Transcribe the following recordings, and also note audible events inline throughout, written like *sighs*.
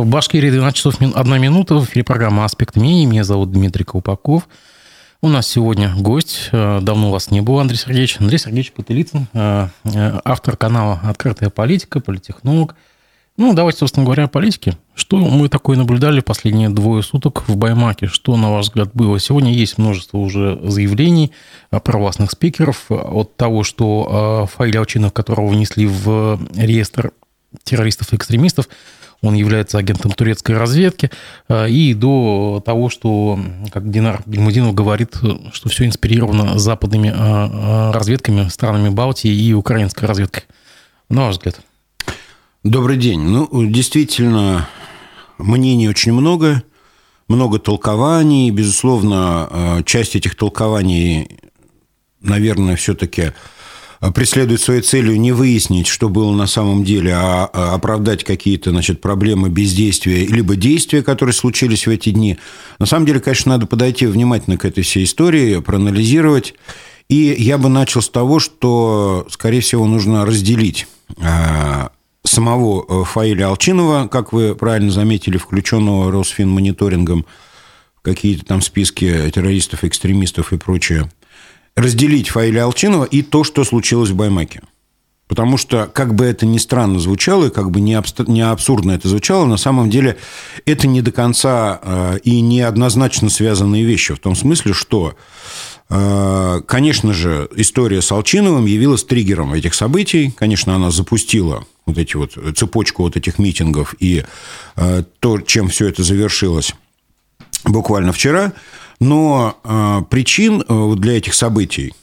В Башкирии 12 часов 1 минута. В эфире программа «Аспект мнений». Меня зовут Дмитрий Колпаков. У нас сегодня гость. Э, давно вас не было, Андрей Сергеевич. Андрей Сергеевич Потылицын, э, э, автор канала «Открытая политика», политехнолог. Ну, давайте, собственно говоря, о политике. Что мы такое наблюдали последние двое суток в Баймаке? Что, на ваш взгляд, было? Сегодня есть множество уже заявлений провластных спикеров от того, что Фаиль Алчинов, которого внесли в реестр террористов и экстремистов, он является агентом турецкой разведки, и до того, что, как Динар Бельмудинов говорит, что все инспирировано западными разведками, странами Балтии и украинской разведкой. На ваш взгляд? Добрый день. Ну, действительно, мнений очень много, много толкований. Безусловно, э, часть этих толкований, наверное, все-таки преследует своей целью не выяснить, что было на самом деле, а, а оправдать какие-то значит, проблемы бездействия, либо действия, которые случились в эти дни. На самом деле, конечно, надо подойти внимательно к этой всей истории, проанализировать. И я бы начал с того, что, скорее всего, нужно разделить э, самого э, Фаиля Алчинова, как вы правильно заметили, включенного Росфинмониторингом какие-то там списки террористов, экстремистов и прочее, разделить Фаиля Алчинова и то, что случилось в Баймаке. Потому что, как бы это ни странно звучало, и как бы не, абст... не абсурдно это звучало, на самом деле это не до конца э, и не однозначно связанные вещи. В том смысле, что Э, конечно же, история с Алчиновым явилась триггером этих событий. Конечно, она запустила вот эти вот цепочку вот этих митингов и э, то, чем все это завершилось буквально вчера. Но э, причин для этих событий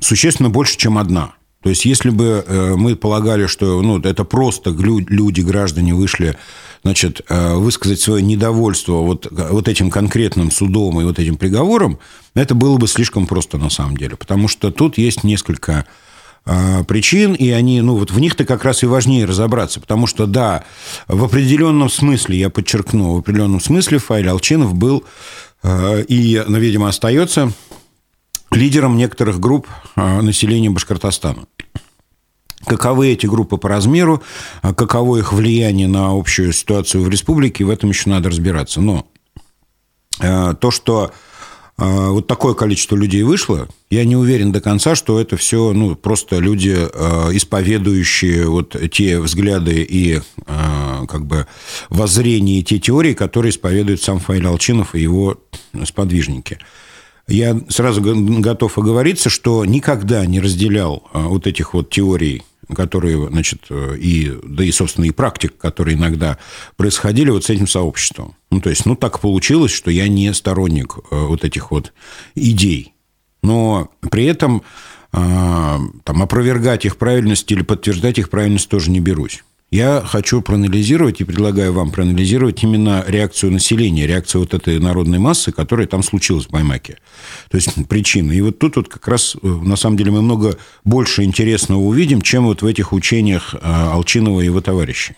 существенно больше, чем одна. То есть, если бы мы полагали, что ну, это просто люди, граждане вышли значит, э, высказать свое недовольство вот, вот этим конкретным судом и вот этим приговором, это было бы слишком просто на самом деле. Потому что тут есть несколько э, причин, и они, ну, вот в них-то как раз и важнее разобраться, потому что, да, в определенном смысле, я подчеркну, в определенном смысле Фаиль Алчинов был э, и, ну, видимо, остается лидером некоторых групп населения Башкортостана. Каковы эти группы по размеру, а каково их влияние на общую ситуацию в республике, в этом еще надо разбираться. Но э, то, что э, вот такое количество людей вышло, я не уверен до конца, что это все ну, просто люди, э, исповедующие вот те взгляды и как бы воззрения, и те теории, которые исповедует сам Фаиль Алчинов и его сподвижники. Я сразу готов оговориться, что никогда не разделял вот этих вот теорий которые, значит, э, и, да и, собственно, и практик, которые иногда происходили вот с этим сообществом. Ну, то есть, ну, так получилось, что я не сторонник э, вот этих вот идей. Но при этом э, там, опровергать их правильность или подтверждать их правильность тоже не берусь. Я хочу проанализировать и предлагаю вам проанализировать именно реакцию населения, реакцию вот этой народной массы, которая там случилась в Баймаке. То есть причины. И вот тут вот как раз, э, на самом деле, мы много больше интересного увидим, чем вот в этих учениях э, Алчинова и его товарищей.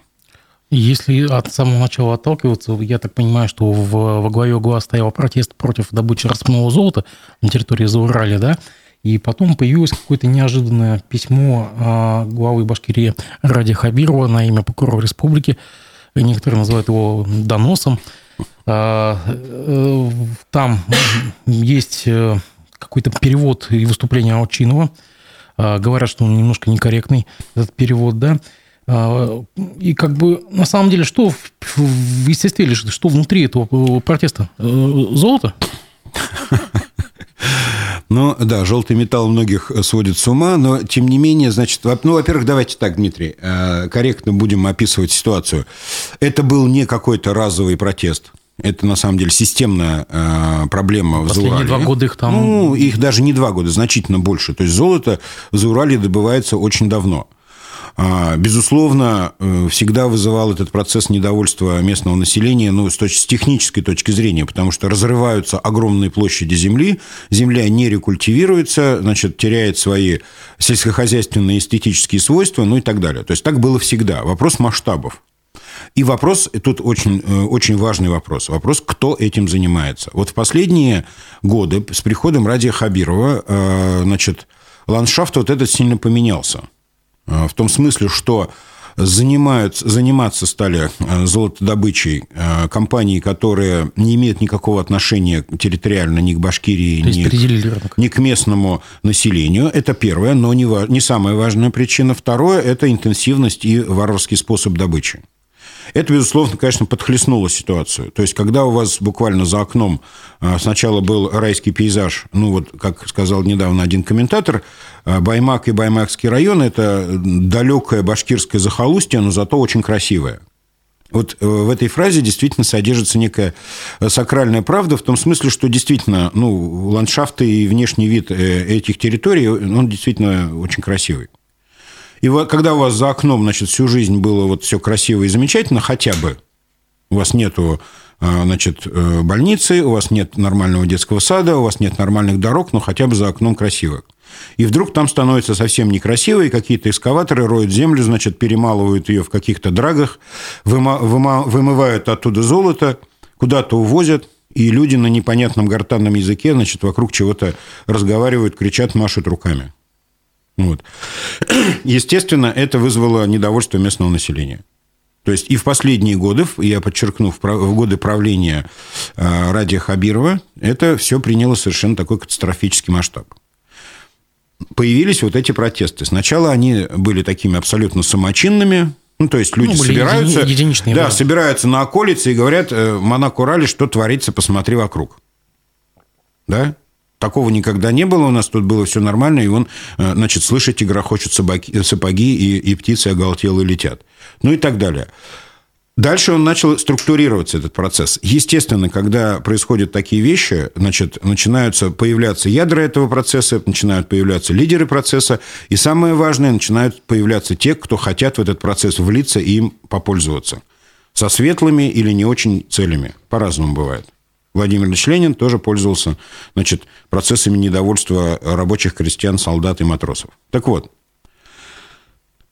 Если от самого начала отталкиваться, я так понимаю, что в, во главе угла стоял протест против добычи распного золота на территории Заурали, да? И потом появилось какое-то неожиданное письмо а, главы Башкирии Ради Хабирова на имя прокурора республики. Некоторые называют его доносом. А, э, там есть э, какой-то перевод и выступление Алчинова. А, говорят, что он немножко некорректный, этот перевод, да. И как бы на самом деле, что в, в естестве что внутри этого э, протеста? Золото? *laughs* Ну, да, желтый металл многих сводит с ума, но, тем не менее, значит, ну, во-первых, давайте так, Дмитрий, э, корректно будем описывать ситуацию. Это был не какой-то разовый протест. Это, на самом деле, системная э, проблема в Заурале. два года их там... Ну, их даже не два года, значительно больше. То есть, золото в Заурале добывается очень давно. А, безусловно, э, всегда вызывал этот процесс недовольства местного населения ну, с, точки, с технической точки зрения, потому что разрываются огромные площади земли, земля не рекультивируется, значит, теряет свои сельскохозяйственные эстетические свойства, ну и так далее. То есть так было всегда. Вопрос масштабов. И вопрос, тут очень, э, очень важный вопрос. Вопрос, кто этим занимается. Вот в последние годы с приходом Радия Хабирова, э, значит, ландшафт вот этот сильно поменялся. А, в том смысле, что занимают, заниматься стали э, золотодобычей э, компании, которые не имеют никакого отношения территориально ни к Башкирии, ни, ни к местному населению. Это первое, но не, не самая важная причина. Второе – это интенсивность и варварский способ добычи. Это, безусловно, конечно, подхлестнуло ситуацию. То есть, когда у вас буквально за окном а, сначала был райский пейзаж, ну вот, как сказал недавно один комментатор, а, Баймак и Баймакский район – это далекое башкирское захолустье, но зато очень красивое. Вот э, в этой фразе действительно содержится некая сакральная правда в том смысле, что действительно ну, ландшафты и внешний вид э, этих территорий, он действительно очень красивый. И вот, когда у вас за окном, значит, всю жизнь было вот все красиво и замечательно, хотя бы у вас нету а, значит, э, больницы, у вас нет нормального детского сада, у вас нет нормальных дорог, но хотя бы за окном красиво. И вдруг там становится совсем некрасиво, и какие-то экскаваторы роют землю, значит, перемалывают ее в каких-то драгах, вымывают оттуда золото, куда-то увозят, и люди на непонятном гортанном языке, значит, вокруг чего-то разговаривают, кричат, машут руками. Вот. *clears throat* Естественно, это вызвало недовольство местного населения. То есть и в последние годы, я подчеркну, в годы правления э, Радия Хабирова, это все приняло совершенно такой катастрофический масштаб. Появились вот эти протесты. Сначала они были такими абсолютно самочинными, ну, то есть люди ну, собираются, единичные, да, да, собираются на околице и говорят, э, Монако Ралли, что творится, посмотри вокруг. Да? Такого никогда не было, у нас тут было все нормально, и он, э, значит, слышите, грохочут собаки, сапоги, и, и птицы оголтелые летят. Ну и так далее. Дальше он начал структурироваться, этот процесс. Естественно, когда происходят такие вещи, значит, начинаются появляться ядра этого процесса, начинают появляться лидеры процесса, и самое важное, начинают появляться те, кто хотят в этот процесс влиться и им попользоваться. Со светлыми или не очень целями. По-разному бывает. Владимир Ильич Ленин тоже пользовался значит, процессами недовольства рабочих, крестьян, солдат и матросов. Так вот,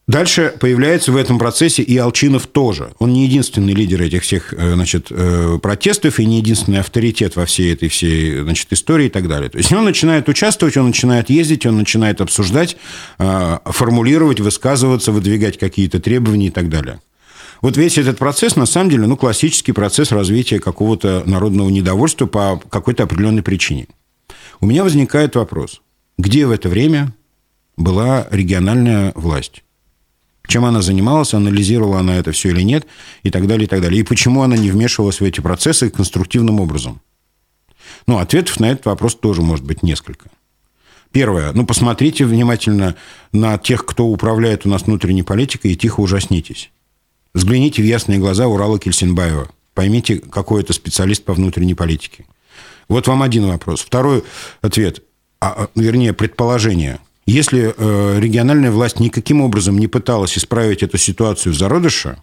Дальше появляется в этом процессе и Алчинов тоже. Он не единственный лидер этих всех э, значит, э, протестов и не единственный авторитет во всей этой всей значит, истории и так далее. То есть он начинает участвовать, он начинает ездить, он начинает обсуждать, э, формулировать, высказываться, выдвигать какие-то требования и так далее. Вот весь этот процесс, на самом деле, ну, классический процесс развития какого-то народного недовольства по какой-то определенной причине. У меня возникает вопрос, где в это время была региональная власть? Чем она занималась, анализировала она это все или нет, и так далее, и так далее. И почему она не вмешивалась в эти процессы конструктивным образом? Ну, ответов на этот вопрос тоже может быть несколько. Первое. Ну, посмотрите внимательно на тех, кто управляет у нас внутренней политикой, и тихо ужаснитесь. Взгляните в ясные глаза Урала Кельсинбаева. Поймите, какой это специалист по внутренней политике. Вот вам один вопрос. Второй ответ, а, а вернее, предположение. Если э, региональная власть никаким образом не пыталась исправить эту ситуацию в зародыше,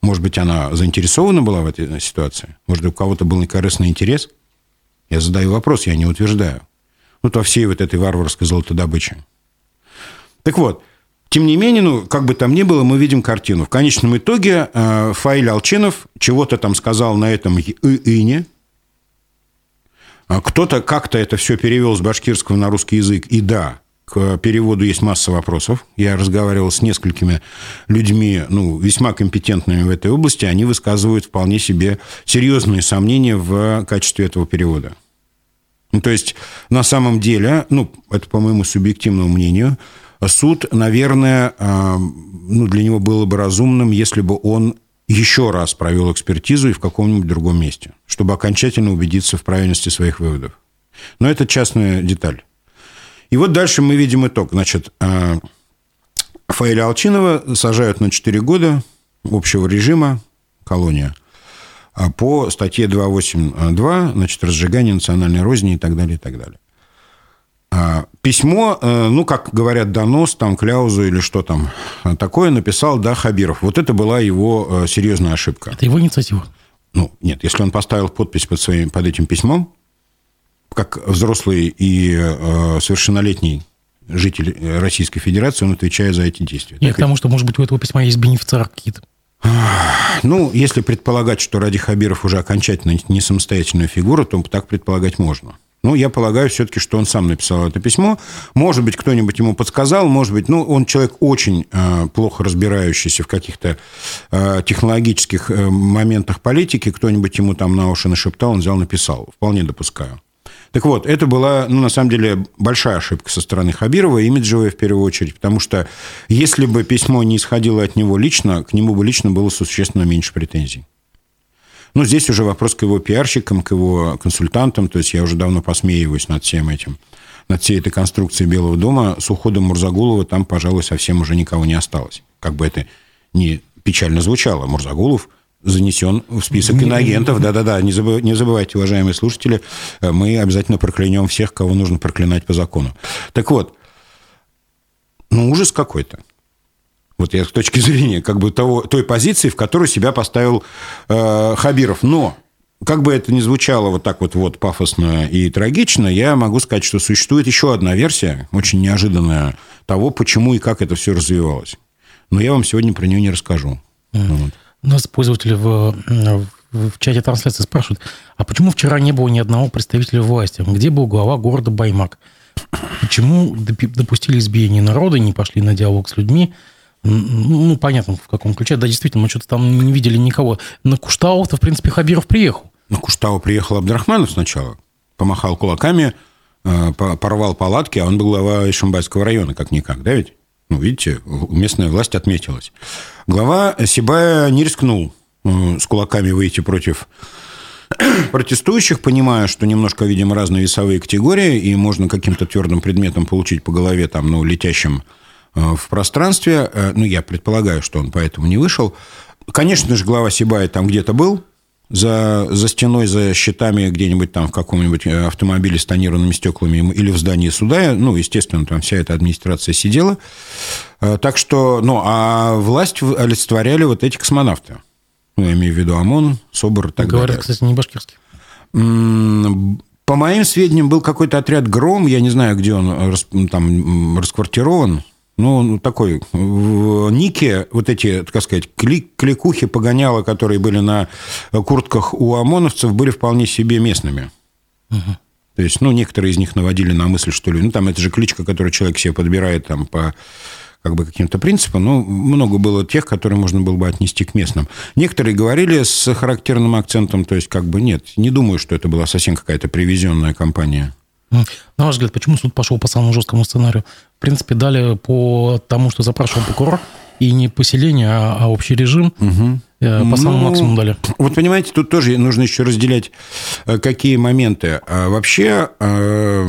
может быть, она заинтересована была в этой ситуации? Может, у кого-то был некорыстный интерес? Я задаю вопрос, я не утверждаю. Вот во всей вот этой варварской золотодобыче. Так вот, тем не менее, ну, как бы там ни было, мы видим картину. В конечном итоге э, Фаиль Алчинов чего-то там сказал на этом ине. А кто-то как-то это все перевел с башкирского на русский язык. И да, к переводу есть масса вопросов. Я разговаривал с несколькими людьми, ну, весьма компетентными в этой области. Они высказывают вполне себе серьезные сомнения в качестве этого перевода. Ну, то есть, на самом деле, ну, это по моему субъективному мнению – суд, наверное, а, ну, для него было бы разумным, если бы он еще раз провел экспертизу и в каком-нибудь другом месте, чтобы окончательно убедиться в правильности своих выводов. Но это частная деталь. И вот дальше мы видим итог. Значит, а, Фаиля Алчинова сажают на 4 года общего режима, колония, а по статье 282, значит, разжигание национальной розни и так далее, и так далее. А, письмо, э, ну, как говорят, донос, там, кляузу или что там такое написал, да, Хабиров. Вот это была его э, серьезная ошибка. Это его инициатива? Ну, нет, если он поставил подпись под, своим, под этим письмом, как взрослый и э, совершеннолетний житель Российской Федерации, он отвечает за эти действия. Нет, потому что, может быть, у этого письма есть бенефициар какие-то. Ну, если предполагать, что Ради Хабиров уже окончательно не самостоятельная фигура, то так предполагать можно. Ну, я полагаю все-таки, что он сам написал это письмо. Может быть, кто-нибудь ему подсказал, может быть, ну, он человек очень э, плохо разбирающийся в каких-то э, технологических э, моментах политики, кто-нибудь ему там на уши нашептал, он взял, написал. Вполне допускаю. Так вот, это была, ну, на самом деле, большая ошибка со стороны Хабирова, имиджевая в первую очередь, потому что если бы письмо не исходило от него лично, к нему бы лично было существенно меньше претензий. Но здесь уже вопрос к его пиарщикам, к его консультантам. То есть я уже давно посмеиваюсь над всем этим над всей этой конструкцией Белого дома, с уходом Мурзагулова там, пожалуй, совсем уже никого не осталось. Как бы это ни печально звучало, Мурзагулов занесен в список иноагентов. Да-да-да, не, забыв, не забывайте, уважаемые слушатели, мы обязательно проклянем всех, кого нужно проклинать по закону. Так вот, ну, ужас какой-то. Вот я с точки зрения как бы того, той позиции, в которую себя поставил э, Хабиров. Но как бы это ни звучало вот так вот, вот пафосно и трагично, я могу сказать, что существует еще одна версия, очень неожиданная, того, почему и как это все развивалось. Но я вам сегодня про нее не расскажу. Mm. Вот. У нас пользователи в, в, в чате трансляции спрашивают, а почему вчера не было ни одного представителя власти? Где был глава города Баймак? Почему допустили избиение народа, не пошли на диалог с людьми? Ну, понятно, в каком ключе. Да, действительно, мы что-то там не видели никого. На Куштау-то, в принципе, Хабиров приехал. На Куштау приехал Абдрахманов сначала. Помахал кулаками, э, порвал палатки, а он был глава Ишимбайского района, как-никак, да ведь? Ну, видите, местная власть отметилась. Глава Сибая не рискнул э, с кулаками выйти против *clears throat* протестующих, понимая, что немножко, видимо, разные весовые категории, и можно каким-то твердым предметом получить по голове, там, ну, летящим в пространстве. Э, ну, я предполагаю, что он поэтому не вышел. Конечно же, глава Сибая там где-то был, за, за стеной, за щитами где-нибудь там в каком-нибудь э, автомобиле с тонированными стеклами или в здании суда. Ну, естественно, там вся эта администрация сидела. Так что, ну, а власть олицетворяли вот эти космонавты. Ну, я имею в виду ОМОН, СОБР и так Говорят, далее. кстати, не башкирский. По моим сведениям, был какой-то отряд «Гром», я не знаю, где он там расквартирован, ну, ну, такой, в нике вот эти, так сказать, клик, кликухи, погоняла, которые были на куртках у ОМОНовцев, были вполне себе местными. Угу. То есть, ну, некоторые из них наводили на мысль, что ли, ну, там это же кличка, которую человек себе подбирает там по как бы каким-то принципам, но много было тех, которые можно было бы отнести к местным. Некоторые говорили с характерным акцентом, то есть как бы нет, не думаю, что это была совсем какая-то привезенная компания. На ваш взгляд, почему суд пошел по самому жесткому сценарию? В принципе, дали по тому, что запрашивал прокурор, и не поселение, а, а общий режим. Угу. По самому ну, максимуму дали. Вот понимаете, тут тоже нужно еще разделять, э, какие моменты. А вообще, э,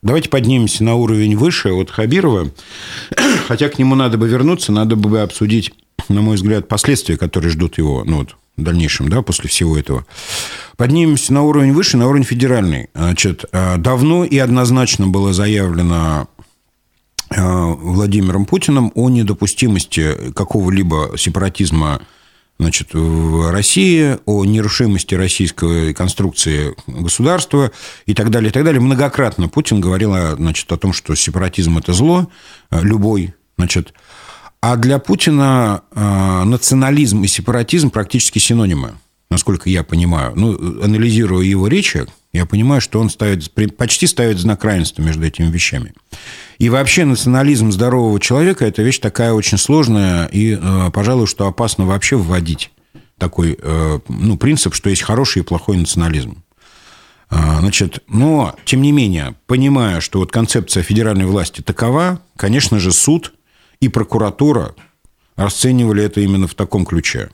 давайте поднимемся на уровень выше от Хабирова. *clears throat* Хотя к нему надо бы вернуться, надо бы обсудить, на мой взгляд, последствия, которые ждут его ну, вот, в дальнейшем, да, после всего этого. Поднимемся на уровень выше, на уровень федеральный. Значит, давно и однозначно было заявлено Владимиром Путиным о недопустимости какого-либо сепаратизма значит, в России, о нерушимости российской конструкции государства и так далее, и так далее. Многократно Путин говорил значит, о том, что сепаратизм – это зло, э, любой, значит, а для Путина э, национализм и сепаратизм практически синонимы, насколько я понимаю. Ну, анализируя его речи, я понимаю, что он ставит, почти ставит знак равенства между этими вещами. И вообще национализм здорового человека – это вещь такая очень сложная и, э, пожалуй, что опасно вообще вводить такой э, ну, принцип, что есть хороший и плохой национализм. Значит, но, тем не менее, понимая, что вот концепция федеральной власти такова, конечно же, суд и прокуратура расценивали это именно в таком ключе.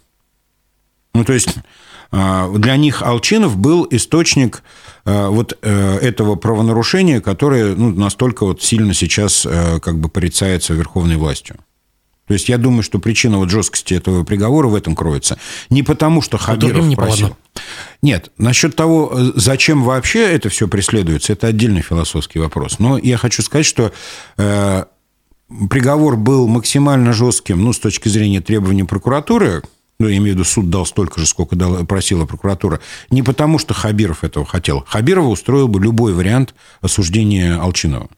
Ну, то есть а, для них Алчинов был источник а, вот э, этого правонарушения, которое ну, настолько вот сильно сейчас э, как бы порицается верховной властью. То есть я думаю, что причина вот жесткости этого приговора в этом кроется. Не потому, что Хабиров не просил. Нет, насчет того, э, зачем вообще это все преследуется, это отдельный философский вопрос. Но я хочу сказать, что приговор был максимально жестким, ну, с точки зрения требований прокуратуры, ну, я имею в виду, суд дал столько же, сколько дала, просила прокуратура, не потому, что Хабиров этого хотел. Хабирова устроил бы любой вариант осуждения Алчинова.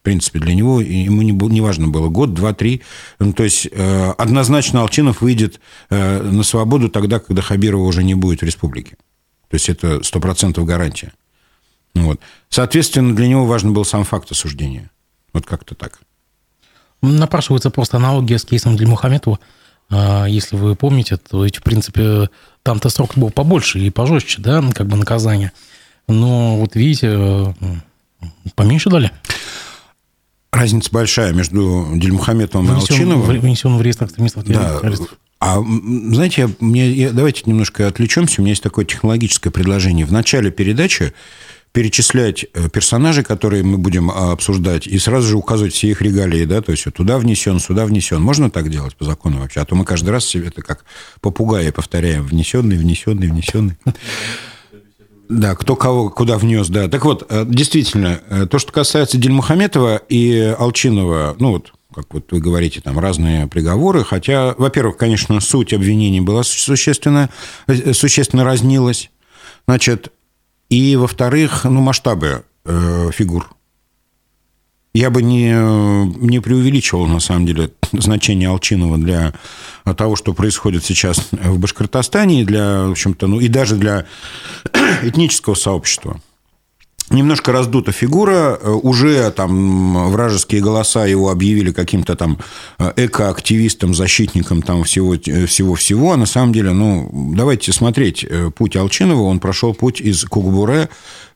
В принципе, для него ему не, не важно было год, два, три. Ну, то есть, э, однозначно Алчинов выйдет э, на свободу тогда, когда Хабирова уже не будет в республике. То есть, это сто процентов гарантия. Вот. Соответственно, для него важен был сам факт осуждения. Вот как-то так. Напрашивается просто аналогия с кейсом Дельмухаметова. А, если вы помните, то ведь, в принципе, там-то срок был побольше и пожестче, да, как бы наказание. Но вот видите, поменьше дали. Разница большая между Дельмухаметовым и Алчиновым. Внесен в реестр экстремистов да. А знаете, мне, я, давайте немножко отвлечемся. У меня есть такое технологическое предложение. В начале передачи перечислять э, персонажей, которые мы будем а, обсуждать, и сразу же указывать все их регалии, да, то есть вот туда внесен, сюда внесен. Можно так делать по закону вообще? А то мы каждый раз себе это как попугаи повторяем. Внесенный, внесенный, внесенный. Да, кто кого куда внес, да. Так вот, э, действительно, э, то, что касается Дельмухаметова и Алчинова, ну вот, как вот вы говорите, там разные приговоры, хотя, во-первых, конечно, суть обвинений была существенно, существенно разнилась. Значит, и, во-вторых, ну, масштабы э, фигур. Я бы не, не преувеличивал, на самом деле, *laughs* значение Алчинова для того, что происходит сейчас в Башкортостане, и для, в общем-то, ну, и даже для *clears throat* этнического сообщества немножко раздута фигура, э, уже там вражеские голоса его объявили каким-то там э, экоактивистом, защитником там всего-всего, э, а на самом деле, ну, давайте смотреть путь Алчинова, он прошел путь из Кугбуре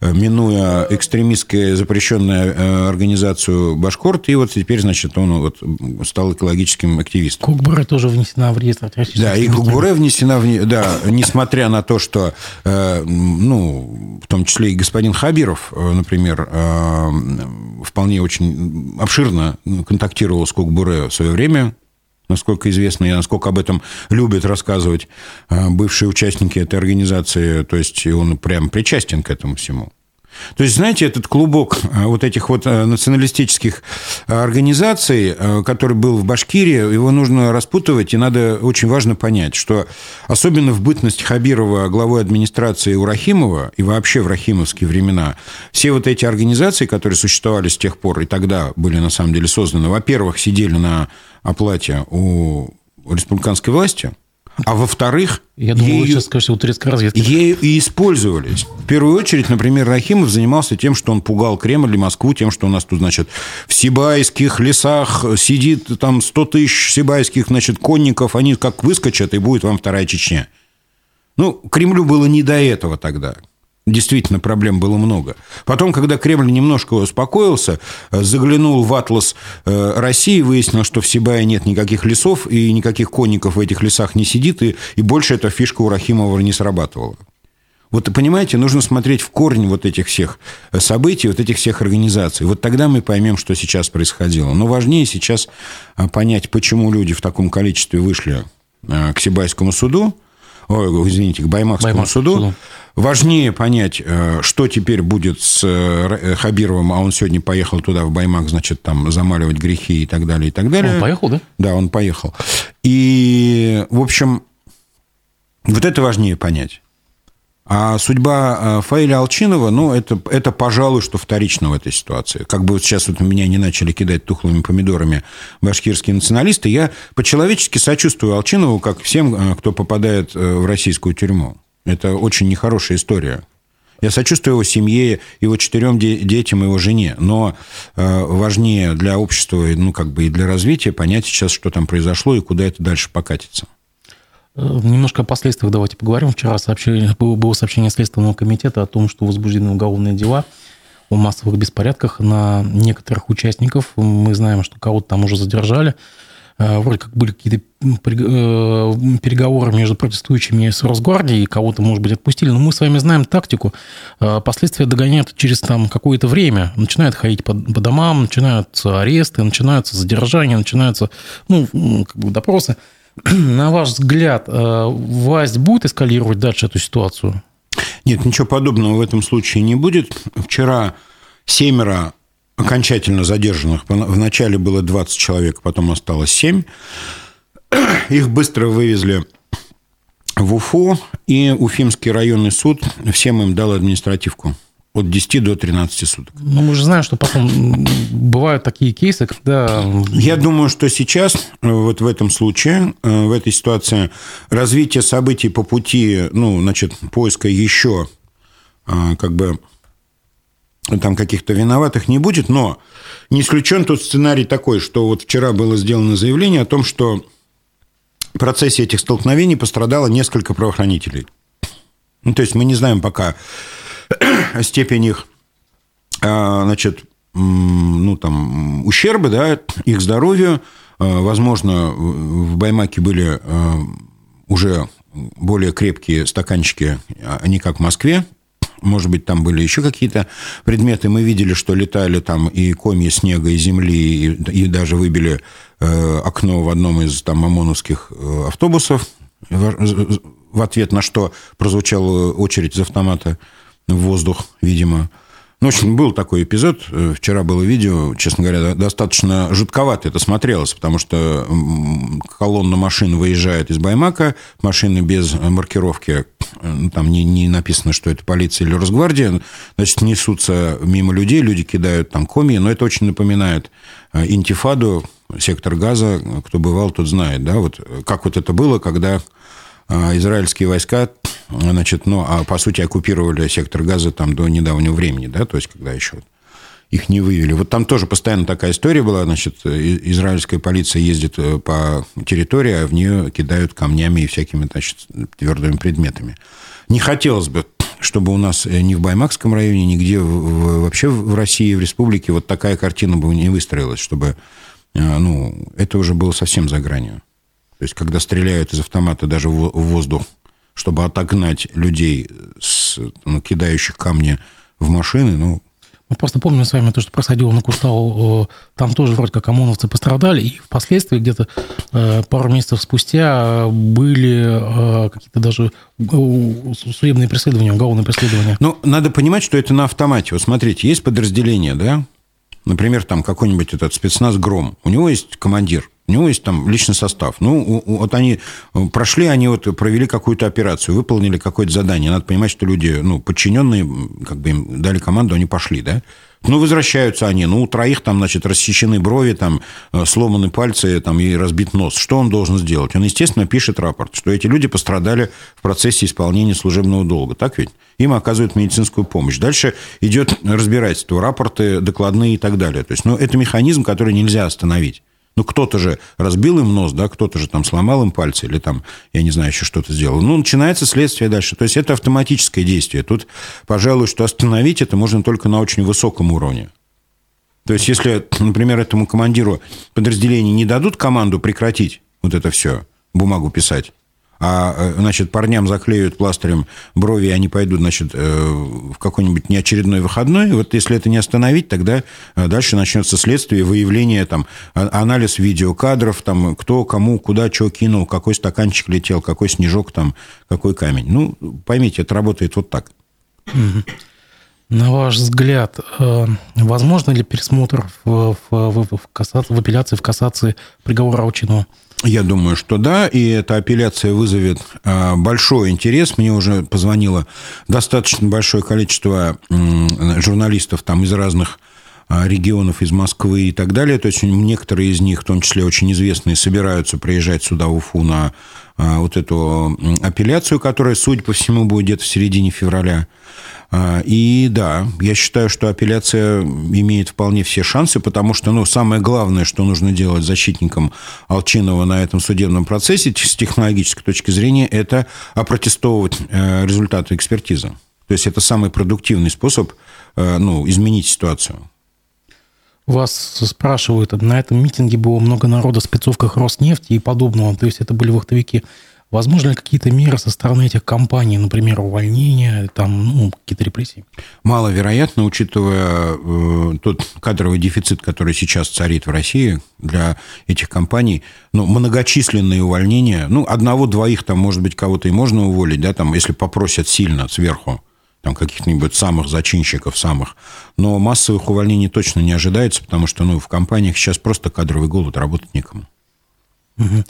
минуя экстремистскую запрещенную организацию Башкорт, и вот теперь, значит, он вот стал экологическим активистом. Кукбуре тоже внесена в реестр Да, и Кукбуре внесена в... Да, несмотря на то, что, ну, в том числе и господин Хабиров, например, вполне очень обширно контактировал с Кукбуре в свое время, насколько известно, и насколько об этом любят рассказывать а, бывшие участники этой организации, то есть он прям причастен к этому всему. То есть, знаете, этот клубок а, вот этих вот а, националистических организаций, который был в Башкирии, его нужно распутывать, и надо очень важно понять, что особенно в бытность Хабирова главой администрации у Рахимова и вообще в рахимовские времена, все вот эти организации, которые существовали с тех пор и тогда были на самом деле созданы, во-первых, сидели на оплате у республиканской власти, а во-вторых, я думаю, ею, вы сейчас скажете, у турецкой разведки. Ею и использовались. В первую очередь, например, Рахимов занимался тем, что он пугал Кремль и Москву тем, что у нас тут, значит, в сибайских лесах сидит там 100 тысяч сибайских, значит, конников, они как выскочат, и будет вам вторая Чечня. Ну, Кремлю было не до этого тогда. Действительно, проблем было много. Потом, когда Кремль немножко успокоился, э, заглянул в атлас э, России, выяснил, что в Сибае нет никаких лесов, и никаких конников в этих лесах не сидит, и, и больше эта фишка у Рахимова не срабатывала. Вот, понимаете, нужно смотреть в корень вот этих всех э, событий, вот этих всех организаций. Вот тогда мы поймем, что сейчас происходило. Но важнее сейчас понять, почему люди в таком количестве вышли к Сибайскому суду, ой, извините, к Баймакскому Баймакскому суду. суду. Важнее понять, э, что теперь будет с э, Хабировым, а он сегодня поехал туда, в Баймак, значит, там замаливать грехи и так далее, и так далее. Он поехал, да? Да, он поехал. И, в общем, вот это важнее понять. А судьба э, Фаиля Алчинова, ну, это, это, пожалуй, что вторично в этой ситуации. Как бы вот сейчас вот меня не начали кидать тухлыми помидорами башкирские националисты, я по-человечески сочувствую Алчинову, как всем, э, кто попадает э, в российскую тюрьму. Это очень нехорошая история. Я сочувствую его семье, его четырем детям, его жене. Но важнее для общества, ну, как бы и для развития понять сейчас, что там произошло и куда это дальше покатится. Э, немножко о последствиях давайте поговорим. Вчера сообщили, было сообщение Следственного комитета о том, что возбуждены уголовные дела о массовых беспорядках на некоторых участников. Мы знаем, что кого-то там уже задержали. Э, вроде как были какие-то э, переговоры между протестующими с Росгвардией, кого-то, может быть, отпустили. Но мы с вами знаем тактику. Последствия догоняют через там какое-то время. Начинают ходить по, по домам, начинаются аресты, начинаются задержания, начинаются ну, как бы допросы. На ваш взгляд, э, власть будет эскалировать дальше эту ситуацию? Нет, ничего подобного в этом случае не будет. Вчера семеро окончательно задержанных. Вначале было 20 человек, потом осталось 7. Их быстро вывезли в Уфу, и Уфимский районный суд всем им дал административку от 10 до 13 суток. Ну, мы же знаем, что потом бывают такие кейсы, когда... Я думаю, что сейчас, э, вот в этом случае, э, в этой ситуации, развитие событий по пути, ну, значит, поиска еще э, как бы там каких-то виноватых не будет, но не исключен тот сценарий такой, что вот вчера было сделано заявление о том, что в процессе этих столкновений пострадало несколько правоохранителей. Ну, то есть мы не знаем пока *clears throat* степень их, а, значит, ну, там, ущерба, да, их здоровью. А, возможно, в Баймаке были а, уже более крепкие стаканчики, а не как в Москве. Может быть, там были еще какие-то предметы. Мы видели, что летали там и комья снега, и земли, и, и даже выбили э, окно в одном из там ОМОНовских э, автобусов, в, в ответ на что прозвучала очередь из автомата в воздух, видимо. Ну, в общем, был такой эпизод. Э, вчера было видео, честно говоря, достаточно жутковато это смотрелось, потому что колонна машин выезжает из Баймака, машины без маркировки, э, ну, там не, не написано, что это полиция или Росгвардия, значит, несутся мимо людей, люди кидают там коми, но это очень напоминает э, интифаду, сектор газа, кто бывал, тот знает, да, вот как вот это было, когда израильские войска значит, ну, а по сути оккупировали сектор газа там до недавнего времени, да, то есть когда еще их не вывели. Вот там тоже постоянно такая история была, значит, израильская полиция ездит э, по территории, а в нее кидают камнями и всякими, значит, твердыми предметами. Не хотелось бы, чтобы у нас ни в Баймакском районе, нигде вообще в России, в республике вот такая картина бы не выстроилась, чтобы, э, ну, это уже было совсем за гранью. То есть, когда стреляют из автомата даже в воздух чтобы отогнать людей, с, ну, кидающих камни в машины, ну, мы просто помним с вами то, что происходило на Кустау. Там тоже вроде как ОМОНовцы пострадали, и впоследствии где-то э, пару месяцев спустя были э, какие-то даже судебные преследования, уголовные преследования. Ну, надо понимать, что это на автомате. Вот смотрите, есть подразделение, да? Например, там какой-нибудь этот спецназ «Гром». У него есть командир – у него есть там личный состав. Ну, вот они э, прошли, они вот провели какую-то операцию, выполнили какое-то задание. Надо понимать, что люди, ну, подчиненные, как бы им дали команду, они пошли, да? Ну, возвращаются они. Ну, у троих там, значит, рассечены брови, там, э, сломаны пальцы там, и разбит нос. Что он должен сделать? Он, естественно, пишет рапорт, что эти люди пострадали в процессе исполнения служебного долга. Так ведь? Им оказывают медицинскую помощь. Дальше идет разбирательство, рапорты, докладные и так далее. То есть, ну, это механизм, который нельзя остановить. Ну, кто-то же разбил им нос, да, кто-то же там сломал им пальцы или там, я не знаю, еще что-то сделал. Ну, начинается следствие дальше. То есть это автоматическое действие. Тут, пожалуй, что остановить это можно только на очень высоком уровне. То есть, если, например, этому командиру подразделения не дадут команду прекратить вот это все, бумагу писать, а, э, значит, парням заклеют пластырем брови, и они пойдут, значит, э, в какой-нибудь неочередной выходной. Вот если это не остановить, тогда э, дальше начнется следствие, выявление, там, а, анализ видеокадров, там, кто кому, куда, что кинул, какой стаканчик летел, какой снежок, там, какой камень. Ну, поймите, это работает вот так. На ваш взгляд, возможно ли пересмотр в, в, в, в, касса, в апелляции, в кассации приговора Аучинова? Я думаю, что да, и эта апелляция вызовет а, большой интерес. Мне уже позвонило достаточно большое количество журналистов там из разных а, регионов, из Москвы и так далее. То есть некоторые из них, в том числе очень известные, собираются приезжать сюда, в Уфу, на а, вот эту апелляцию, которая, судя по всему, будет где-то в середине февраля. А, и да, я считаю, что апелляция имеет вполне все шансы, потому что ну, самое главное, что нужно делать защитникам Алчинова на этом судебном процессе с технологической точки зрения, это опротестовывать э, результаты экспертизы. То есть это самый продуктивный способ э, ну, изменить ситуацию. Вас спрашивают, на этом митинге было много народа в спецовках Роснефти и подобного, то есть это были вахтовики. Возможно ли какие-то меры со стороны этих компаний, например, увольнение, там, ну, какие-то репрессии? Маловероятно, учитывая э, тот кадровый дефицит, который сейчас царит в России для этих компаний. Ну, многочисленные увольнения, ну, одного-двоих там, может быть, кого-то и можно уволить, да, там, если попросят сильно сверху там каких-нибудь самых зачинщиков, самых. Но массовых увольнений точно не ожидается, потому что ну, в компаниях сейчас просто кадровый голод, работать некому. Угу.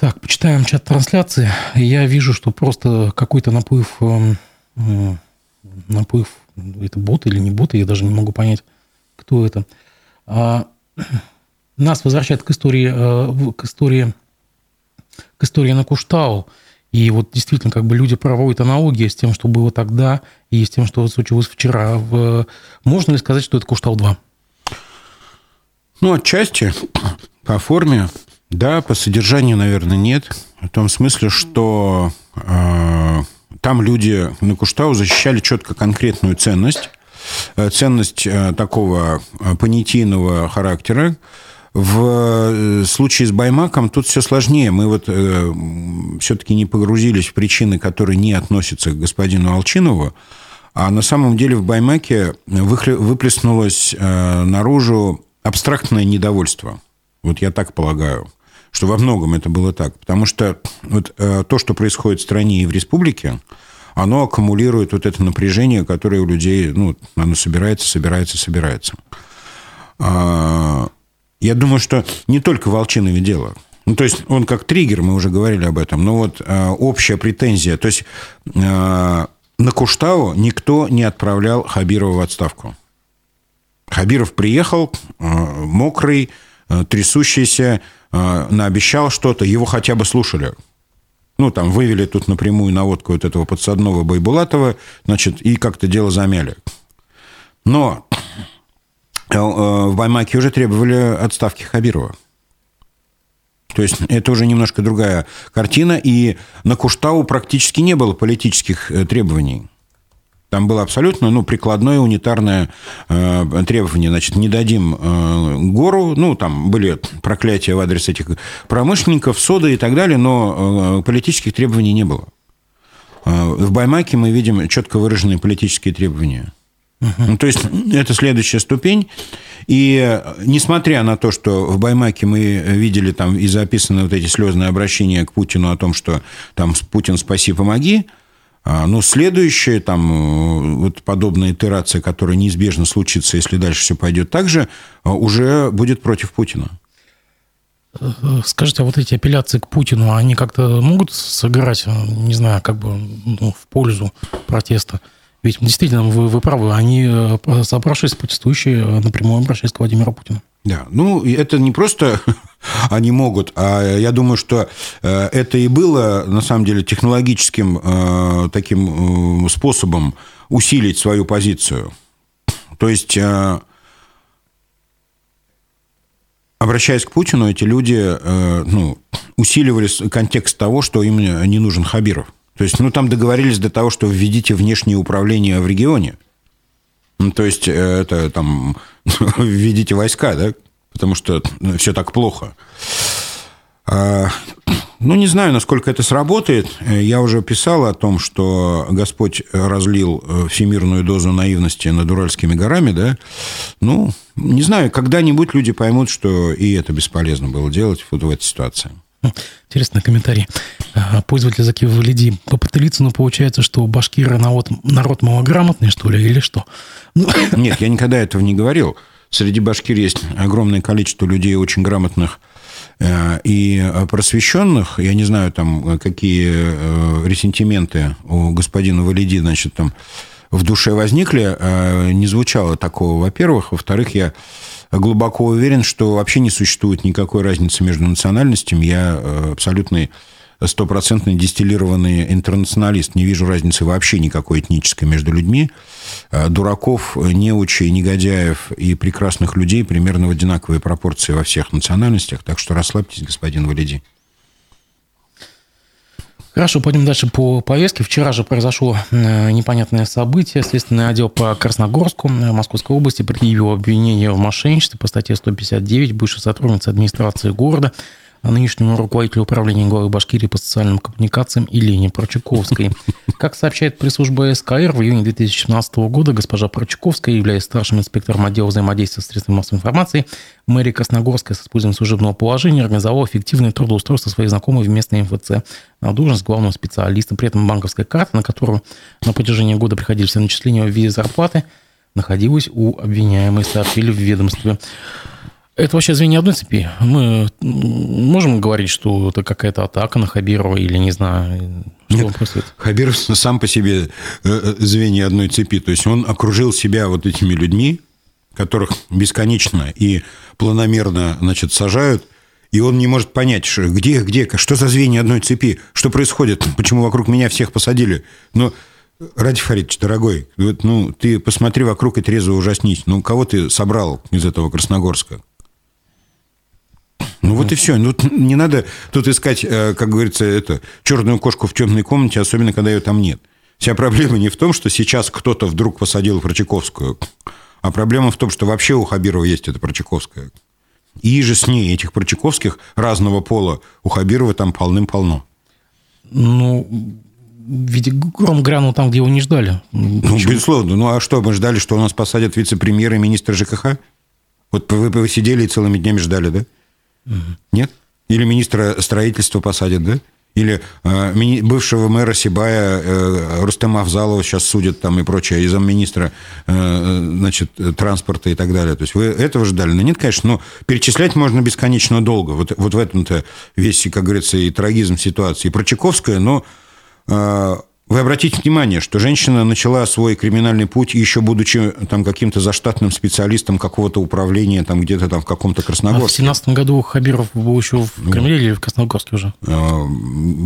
Так, почитаем чат трансляции. Я вижу, что просто какой-то наплыв, э, э, наплыв, это бот или не бот, я даже не могу понять, кто это. А, *clears throat* нас возвращает к истории, э, к истории, к истории на Куштау. И вот действительно, как бы люди проводят аналогии с тем, что было тогда, и с тем, что случилось вчера. Можно ли сказать, что это Куштал-2? Ну, отчасти. По форме, да, по содержанию, наверное, нет. В том смысле, что э, там люди на Куштау защищали четко конкретную ценность, э, ценность э, такого э, понятийного характера, в случае с Баймаком тут все сложнее. Мы вот э, все-таки не погрузились в причины, которые не относятся к господину Алчинову, а на самом деле в Баймаке выплеснулось э, наружу абстрактное недовольство. Вот я так полагаю, что во многом это было так. Потому что вот, э, то, что происходит в стране и в республике, оно аккумулирует вот это напряжение, которое у людей, ну, оно собирается, собирается, собирается. А, я думаю, что не только Волчинове дело. Ну, то есть он как триггер, мы уже говорили об этом, но вот э, общая претензия. То есть э, на Куштау никто не отправлял Хабирова в отставку. Хабиров приехал, мокрый, трясущийся, наобещал что-то, его хотя бы слушали. Ну, там, вывели тут напрямую наводку вот этого подсадного Байбулатова, значит, и как-то дело замяли. Но Э, в Баймаке уже требовали отставки Хабирова. То есть это уже немножко другая картина, и на Куштау практически не было политических э, требований. Там было абсолютно ну, прикладное унитарное э, требование. Значит, не дадим э, гору. Ну, там были проклятия в адрес этих промышленников, сода и так далее, но э, политических требований не было. Э, в Баймаке мы видим четко выраженные политические требования. Ну, то есть это следующая ступень. И несмотря на то, что в Баймаке мы видели там и записаны вот эти слезные обращения к Путину о том, что там Путин спаси, помоги, а, ну, следующая там вот подобная итерация, которая неизбежно случится, если дальше все пойдет так же, а, уже будет против Путина. Скажите, а вот эти апелляции к Путину, они как-то могут сыграть, не знаю, как бы ну, в пользу протеста? Ведь действительно, вы, вы правы, они запрашивались э, протестующие э, напрямую обращались к Владимиру Путину. Да, ну это не просто *laughs* они могут, а я думаю, что э, это и было на самом деле технологическим таким способом усилить свою позицию. То есть, обращаясь к Путину, эти люди ну, усиливали контекст того, что им не нужен Хабиров. То есть, ну, там договорились до того, что введите внешнее управление в регионе. Ну, то есть, э, это там *laughs* введите войска, да? Потому что ну, все так плохо. А, ну, не знаю, насколько это сработает. Я уже писал о том, что Господь разлил э, всемирную дозу наивности над Уральскими горами, да. Ну, не знаю, когда-нибудь люди поймут, что и это бесполезно было делать вот в этой ситуации. Интересный комментарий. Пользователь Закива Валиди. По Потылицыну получается, что башкиры народ, народ малограмотный, что ли, или что? Ну... *laughs* Нет, я никогда этого не говорил. Среди башкир есть огромное количество людей очень грамотных э, и просвещенных. Я не знаю, там, какие э, ресентименты у господина Валиди, значит, там в душе возникли. Э, не звучало такого, во-первых. Во-вторых, я глубоко уверен, что вообще не существует никакой разницы между национальностями. Я э, абсолютный стопроцентный дистиллированный интернационалист. Не вижу разницы вообще никакой этнической между людьми. Э, дураков, неучей, негодяев и прекрасных людей примерно в одинаковой пропорции во всех национальностях. Так что расслабьтесь, господин Валиди. Хорошо, пойдем дальше по повестке. Вчера же произошло э, непонятное событие. Следственный отдел по Красногорску э, Московской области предъявил обвинение в мошенничестве по статье 159 бывшей сотрудницы администрации города – нынешнему руководителю управления главы Башкирии по социальным коммуникациям Елене Прочаковской. Как сообщает пресс-служба СКР, в июне 2017 года госпожа Прочаковская, являясь старшим инспектором отдела взаимодействия с средствами массовой информации, мэрия Красногорска с использованием служебного положения организовала эффективное трудоустройство своих знакомых в местной МФЦ на должность главного специалиста. При этом банковская карта, на которую на протяжении года приходили все начисления в виде зарплаты, находилась у обвиняемой, сообщили в ведомстве. Это вообще звенья одной цепи. Мы можем говорить, что это какая-то атака на Хабирова или не знаю, что Нет, происходит? Хабиров сам по себе э, э, звенья одной цепи. То есть он окружил себя вот этими людьми, которых бесконечно и планомерно значит, сажают, И он не может понять, что, где, где, что за звенья одной цепи, что происходит, почему вокруг меня всех посадили. Но, Ради Фаридович, дорогой, ну, ты посмотри вокруг и трезво ужаснись. Ну, кого ты собрал из этого Красногорска? Ну вот и все. Ну, не надо тут искать, э, как говорится, это, черную кошку в темной комнате, особенно когда ее там нет. Вся проблема не в том, что сейчас кто-то вдруг посадил Прочаковскую, а проблема в том, что вообще у Хабирова есть эта Прочаковская. И же с ней этих Прочаковских разного пола у Хабирова там полным-полно. Ну, ведь гром грянул там, где его не ждали. Ну, безусловно. Ну, а что, мы ждали, что у нас посадят вице-премьера и министра ЖКХ? Вот вы, вы сидели и целыми днями ждали, да? Угу. Нет? Или министра строительства посадят, да? Или э, бывшего мэра Сибая э, Рустема Авзалова сейчас судят там и прочее, и замминистра э, значит, транспорта и так далее. То есть вы этого ждали? Ну, нет, конечно, но перечислять можно бесконечно долго. Вот, вот в этом-то весь, как говорится, и трагизм ситуации. И про Чайковская, но э, вы обратите внимание, что женщина начала свой криминальный путь, еще будучи там каким-то заштатным специалистом какого-то управления там где-то там в каком-то Красногорске. А в семнадцатом году Хабиров был еще в Кремле или в Красногорске уже? А,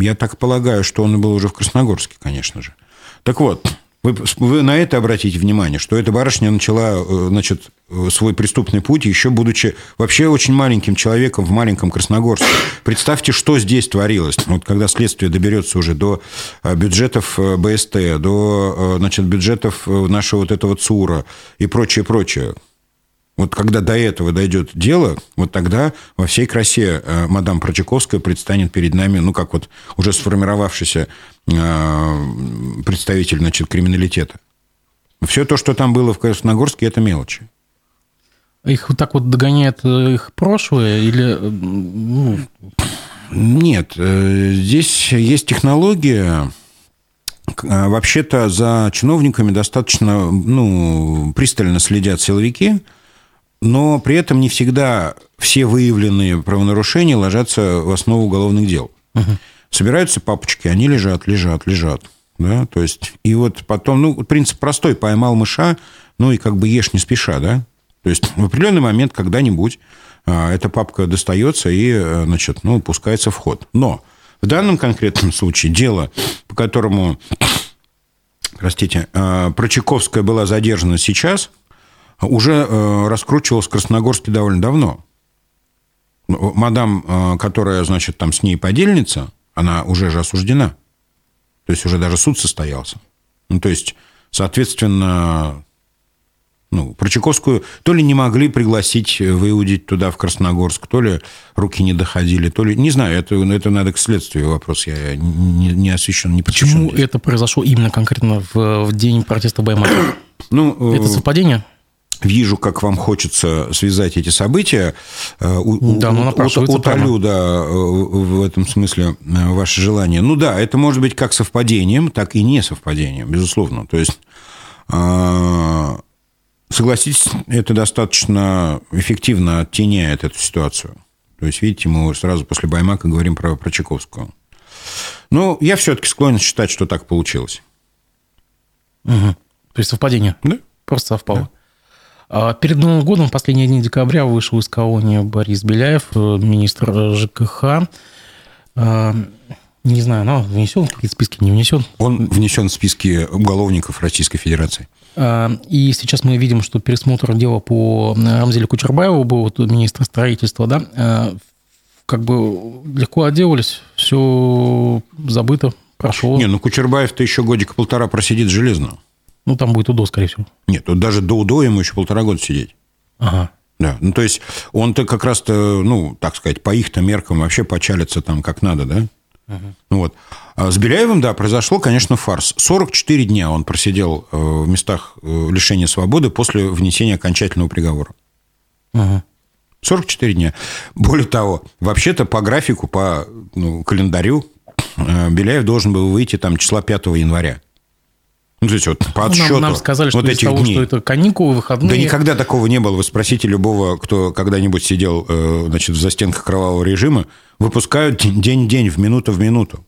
я так полагаю, что он был уже в Красногорске, конечно же. Так вот, вы, вы на это обратите внимание, что эта барышня начала э, значит, э, свой преступный путь, еще будучи вообще очень маленьким человеком в маленьком Красногорске. Представьте, что здесь творилось. Вот когда следствие доберется уже до э, бюджетов БСТ, до значит, бюджетов нашего вот этого ЦУРа и прочее, прочее. Вот когда до этого дойдет дело, вот тогда во всей красе э, мадам Прочаковская предстанет перед нами, ну, как вот уже сформировавшийся э, представитель, значит, криминалитета. Все то, что там было в Красногорске, это мелочи. Их вот так вот догоняет э, их прошлое или... Ну... Нет, здесь есть технология. Вообще-то за чиновниками достаточно ну, пристально следят силовики, но при этом не всегда все выявленные правонарушения ложатся в основу уголовных дел. Угу. Собираются папочки, они лежат, лежат, лежат. Да? То есть, и вот потом, ну, принцип простой, поймал мыша, ну, и как бы ешь не спеша, да? То есть, в определенный момент когда-нибудь а, эта папка достается и, э, значит, ну, пускается в ход. Но в данном конкретном случае дело, по которому, простите, а, Прочаковская была задержана сейчас – уже э, раскручивалась в Красногорске довольно давно. Мадам, э, которая, значит, там с ней подельница, она уже же осуждена. То есть уже даже суд состоялся. Ну, то есть, соответственно, ну, Прочаковскую то ли не могли пригласить, э, выудить туда, в Красногорск, то ли руки не доходили, то ли... Не знаю, это, это надо к следствию вопрос. Я не, не освещен, не Почему здесь. это произошло именно конкретно в, в день протеста Баймака? Ну, это совпадение? Вижу, как вам хочется связать эти события. Э, у, да, ну, утолю, да, в этом смысле э, ваше желание. Ну да, это может быть как совпадением, так и не совпадением, безусловно. То есть, э, согласитесь, это достаточно эффективно оттеняет эту ситуацию. То есть, видите, мы сразу после Баймака говорим про, про Чайковского. Но я все-таки склонен считать, что так получилось. Угу. То есть совпадение? Да. Просто совпало. Да. А перед Новым годом, в последние дни декабря, вышел из колонии Борис Беляев, э, министр ЖКХ. А, не знаю, но внесен в списки, не внесен? Он внесен в списки уголовников Российской Федерации. А, и сейчас мы видим, что пересмотр дела по Рамзелю Кучербаеву был министр строительства, да, как бы легко отделались, все забыто, прошло. Не, ну Кучербаев-то еще годика-полтора просидит железно. Ну, там будет УДО, скорее всего. Нет, вот даже до УДО ему еще полтора года сидеть. Ага. Да, ну, то есть он-то как раз-то, ну, так сказать, по их-то меркам вообще почалится там как надо, да? Ну, вот. А с Беляевым, да, произошло, конечно, фарс. 44 дня он просидел э, в местах э, лишения свободы после внесения окончательного приговора. Угу. 44 дня. Более того, вообще-то по графику, по ну, календарю э, Беляев должен был выйти там числа 5 января. Ну, то есть вот по отсчету нам, нам сказали, что вот этих того, дней. что это каникулы, выходные. Да никогда такого не было. Вы спросите любого, кто когда-нибудь сидел э, значит, в застенках кровавого режима, выпускают день-день, в минуту в минуту.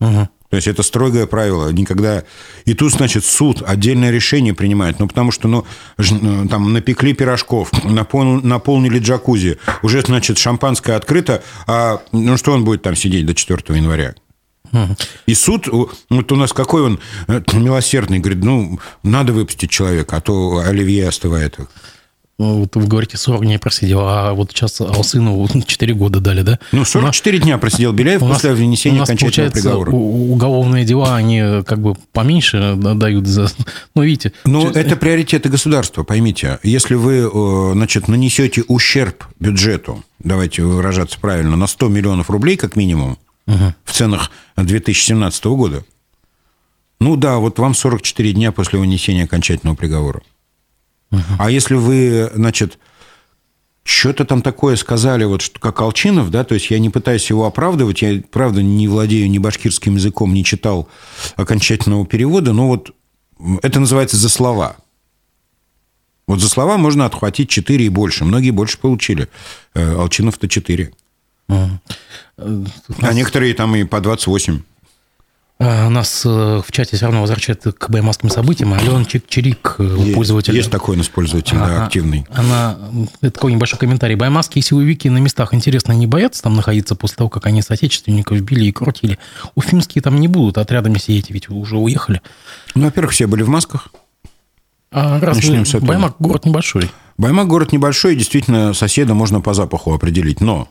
Угу. То есть это строгое правило. Никогда... И тут, значит, суд отдельное решение принимает. Ну, потому что, ну, э, там, напекли пирожков, напол... наполнили джакузи. Уже, значит, шампанское открыто. А, ну, что он будет там сидеть до 4 января? И суд, вот у нас какой он э, *clears throat* милосердный, говорит, ну, надо выпустить человека, а то оливье остывает. Ну, вот вы говорите, 40 дней просидел, а вот сейчас а сыну 4 года дали, да? Ну, 44 нас, дня просидел Беляев после нас, вынесения окончательного приговора. уголовные дела, они как бы поменьше дают за... *laughs* Ну, видите... Ну, это приоритеты государства, поймите. Если вы, значит, нанесете ущерб бюджету, давайте выражаться правильно, на 100 миллионов рублей как минимум, угу. в ценах 2017 года, ну да, вот вам 44 дня после вынесения окончательного приговора. Угу. А если вы, значит, что-то там такое сказали, вот что как Алчинов, да, то есть я не пытаюсь его оправдывать, я, правда, не владею ни башкирским языком, не читал окончательного перевода, но вот это называется «за слова». Вот за слова можно отхватить 4 и больше. Многие больше получили. Э, Алчинов-то 4. Угу. А некоторые там и по 28. А, нас э, в чате все равно возвращает к баймасским событиям. Алена Чик-Чирик, э, есть, пользователь. Есть такой у нас пользователь, да, активный. Она, это такой небольшой комментарий. Баймасские силовики на местах, интересно, не боятся там находиться после того, как они соотечественников били и крутили? Уфимские там не будут отрядами сидеть, ведь уже уехали. Ну, во-первых, все были в масках. А разве Баймак город небольшой? Баймак город небольшой, действительно, соседа можно по запаху определить. Но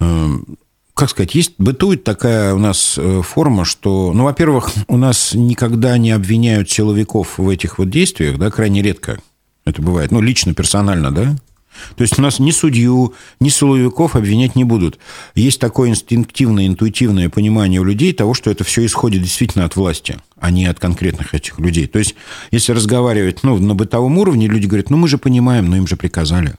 эм, как сказать, есть, бытует такая у нас э, форма, что, ну, во-первых, *laughs* у нас никогда не обвиняют силовиков в этих вот действиях, да, крайне редко это бывает, ну, лично, персонально, да, то есть у нас ни судью, ни силовиков обвинять не будут. Есть такое инстинктивное, интуитивное понимание у людей того, что это все исходит действительно от власти, а не от конкретных этих людей. То есть, если разговаривать ну, на бытовом уровне, люди говорят, ну мы же понимаем, но им же приказали.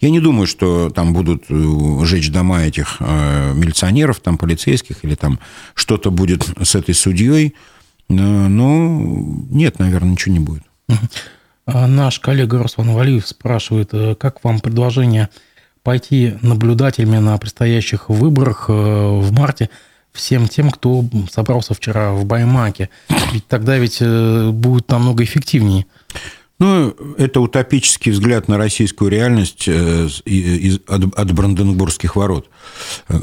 Я не думаю, что там будут э, жечь дома этих э, милиционеров, там, полицейских, или там что-то будет с этой судьей. Э, но нет, наверное, ничего не будет. А наш коллега Руслан Валиев спрашивает, как вам предложение пойти наблюдателями на предстоящих выборах в марте всем тем, кто собрался вчера в Баймаке? Ведь тогда ведь будет намного эффективнее. Ну, это утопический взгляд на российскую реальность э, от Бранденбургских ворот. Э,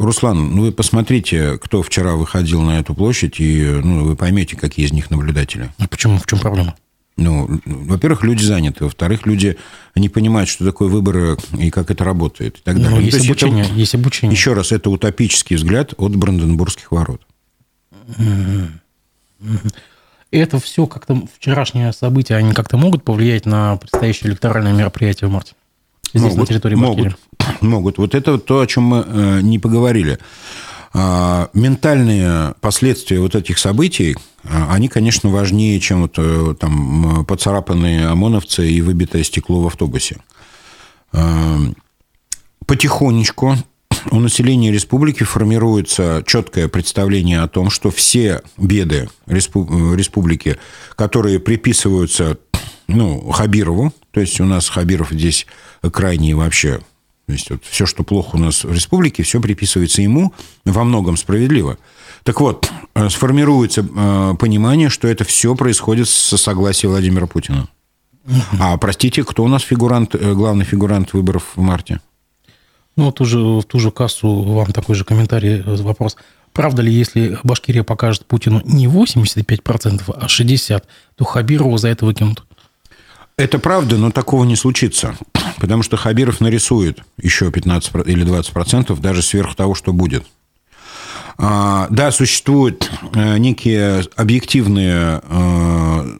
Руслан, ну вы посмотрите, кто вчера выходил на эту площадь, и ну, вы поймете, какие из них наблюдатели. А почему? В чем проблема? Ну, во-первых, люди заняты. Во-вторых, люди не понимают, что такое выборы и как это работает. И так далее. Ну, есть, есть, обучение, это, есть обучение. Еще раз, это утопический взгляд от Бранденбургских ворот. Mm-hmm. Mm-hmm это все как-то вчерашние события, они как-то могут повлиять на предстоящее электоральное мероприятие в марте? Здесь, могут, на территории Башкирии? Могут, *clears throat* могут. Вот это то, о чем мы э, не поговорили. А, ментальные последствия вот этих событий, а, они, конечно, важнее, чем вот э, там поцарапанные ОМОНовцы и выбитое стекло в автобусе. А, потихонечку у населения республики формируется четкое представление о том, что все беды республики, которые приписываются ну, Хабирову, то есть у нас Хабиров здесь крайний вообще то есть вот все, что плохо у нас в республике, все приписывается ему, во многом справедливо. Так вот, э, сформируется э, понимание, что это все происходит со согласия Владимира Путина. А простите, кто у нас фигурант, э, главный фигурант выборов в марте? Ну, вот уже в ту же кассу вам такой же комментарий, э, вопрос. Правда ли, если Башкирия покажет Путину не 85%, а 60%, то Хабирова за это выкинут? Это правда, но такого не случится. Потому что Хабиров нарисует еще 15 или 20%, даже сверх того, что будет. А, да, существуют э, некие объективные э,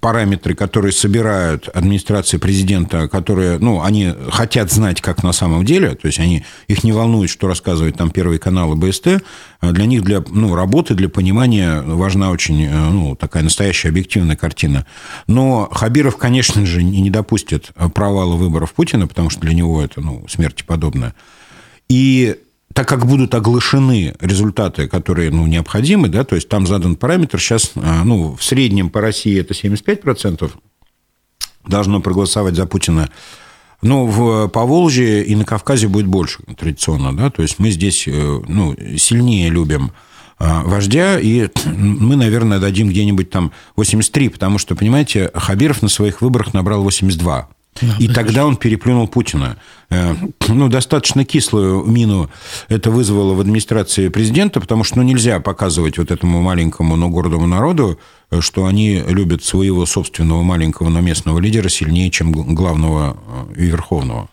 параметры, которые собирают администрация президента, которые, ну, они хотят знать, как на самом деле, то есть они, их не волнует, что рассказывает там Первый канал и БСТ, а для них для ну, работы, для понимания важна очень э, ну, такая настоящая объективная картина. Но Хабиров, конечно же, не допустит провала выборов Путина, потому что для него это ну, смерти подобное. И так как будут оглашены результаты, которые ну, необходимы, да, то есть там задан параметр, сейчас а, ну, в среднем по России это 75% должно проголосовать за Путина, но в Поволжье и на Кавказе будет больше традиционно, да, то есть мы здесь э, ну, сильнее любим вождя, и *clears throat* мы, наверное, дадим где-нибудь там 83, потому что, понимаете, Хабиров на своих выборах набрал 82. И тогда он переплюнул Путина. Э, ну, достаточно кислую мину это вызвало в администрации президента, потому что ну, нельзя показывать вот этому маленькому, но гордому народу, э, что они любят своего собственного маленького, но местного лидера сильнее, чем главного э, и верховного.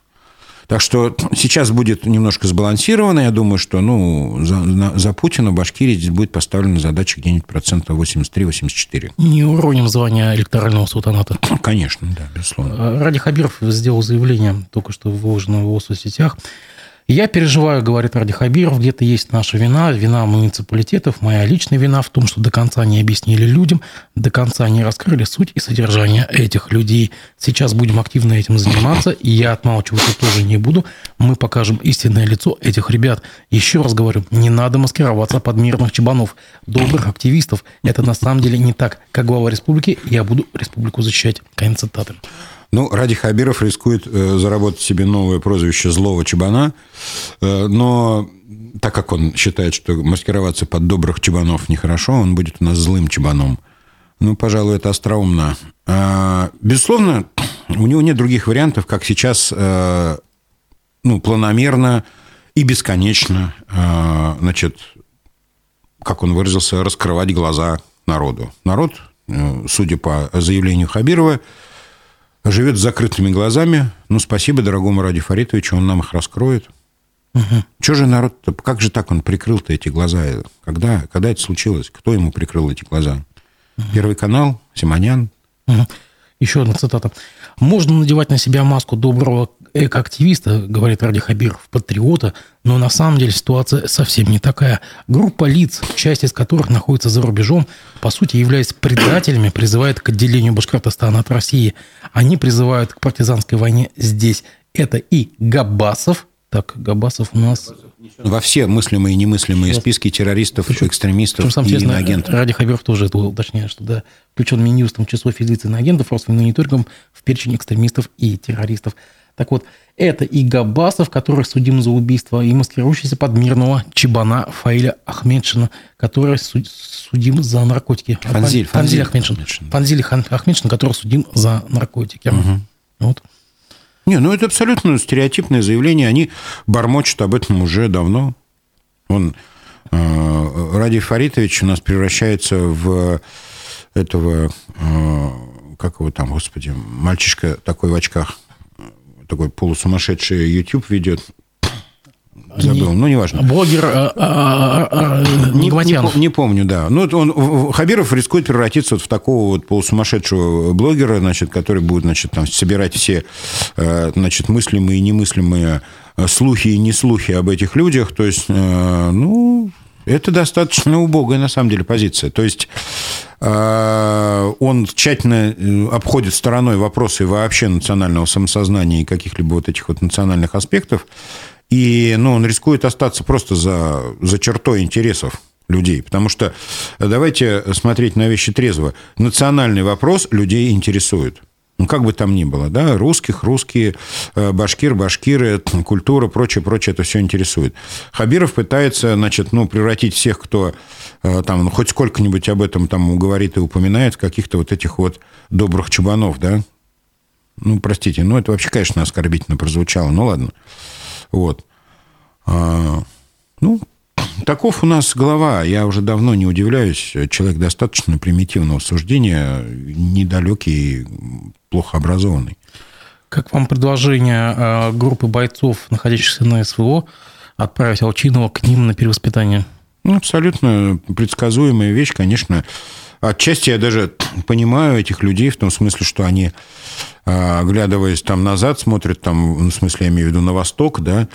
Так что сейчас будет немножко сбалансировано. Я думаю, что ну, за, за Путина Башкирии здесь будет поставлена задача где-нибудь процентов 83-84. Не уроним звания электорального султаната. Конечно, да, безусловно. Ради Хабиров сделал заявление, только что выложено в его соцсетях, я переживаю, говорит Ради Хабиров, где-то есть наша вина, вина муниципалитетов, моя личная вина в том, что до конца не объяснили людям, до конца не раскрыли суть и содержание этих людей. Сейчас будем активно этим заниматься, и я отмалчиваться тоже не буду. Мы покажем истинное лицо этих ребят. Еще раз говорю, не надо маскироваться под мирных чебанов, добрых активистов. Это на самом деле не так. Как глава республики я буду республику защищать. Конец цитаты. Ну, Ради Хабиров рискует э, заработать себе новое прозвище «злого чебана», э, но так как он считает, что маскироваться под добрых чебанов нехорошо, он будет у нас злым чебаном. Ну, пожалуй, это остроумно. А, безусловно, у него нет других вариантов, как сейчас э, ну, планомерно и бесконечно, значит, как он выразился, раскрывать глаза народу. Народ, судя по заявлению Хабирова, живет с закрытыми глазами. Ну, спасибо дорогому Ради Фаритовичу, он нам их раскроет. Угу. Что же народ -то, как же так он прикрыл-то эти глаза? Когда, когда это случилось? Кто ему прикрыл эти глаза? Угу. Первый канал, Симонян. Угу. Еще одна цитата. «Можно надевать на себя маску доброго экоактивиста, говорит Ради Хабиров, патриота, но на самом деле ситуация совсем не такая. Группа лиц, часть из которых находится за рубежом, по сути, являясь предателями, призывает к отделению Башкортостана от России. Они призывают к партизанской войне здесь. Это и Габасов, так, Габасов у нас... Во все мыслимые и немыслимые Сейчас. списки террористов, причем, экстремистов причем, и иноагентов. Ради Хабиров тоже это уточняет, что да, включен Минюстом число физлиц иноагентов, Росфинмониторингом в перечень экстремистов и террористов. Так вот, это и Габасов, который судим за убийство, и маскирующийся под мирного Чебана Фаиля Ахмедшина, который судим за наркотики. Фанзиль. Фанзиль, Фанзиль Ахмедшин. Фанзиль Ахмедшин, который судим за наркотики. Угу. Вот. Не, ну это абсолютно стереотипное заявление. Они бормочут об этом уже давно. Он, э, Ради Фаритович у нас превращается в этого, э, как его там, господи, мальчишка такой в очках, такой полусумасшедший YouTube ведет. Забыл, не, ну, неважно. Блогер а, а, а, не, не, не помню, да. Ну, он, Хабиров рискует превратиться вот в такого вот полусумасшедшего блогера, значит, который будет, значит, там, собирать все, э, значит, мыслимые и немыслимые э, слухи и не слухи об этих людях. То есть, э, ну, это достаточно убогая, на самом деле, позиция. То есть он тщательно обходит стороной вопросы вообще национального самосознания и каких-либо вот этих вот национальных аспектов. И ну, он рискует остаться просто за, за чертой интересов людей. Потому что давайте смотреть на вещи трезво. Национальный вопрос людей интересует. Ну, как бы там ни было, да, русских, русские, э, башкир, башкиры, культура, прочее, прочее, это все интересует. Хабиров пытается, значит, ну, превратить всех, кто э, там ну, хоть сколько-нибудь об этом там говорит и упоминает, каких-то вот этих вот добрых чубанов, да. Ну, простите, ну, это вообще, конечно, оскорбительно прозвучало, ну, ладно. Вот. А, ну, таков у нас глава. Я уже давно не удивляюсь. Человек достаточно примитивного суждения, недалекий, плохо образованный. Как вам предложение а, группы бойцов, находящихся на СВО, отправить Алчинова к ним на перевоспитание? Ну, абсолютно предсказуемая вещь, конечно. Отчасти я даже *clears throat* понимаю этих людей в том смысле, что они, а, оглядываясь там назад, смотрят там, ну, в смысле, я имею в виду на восток, да,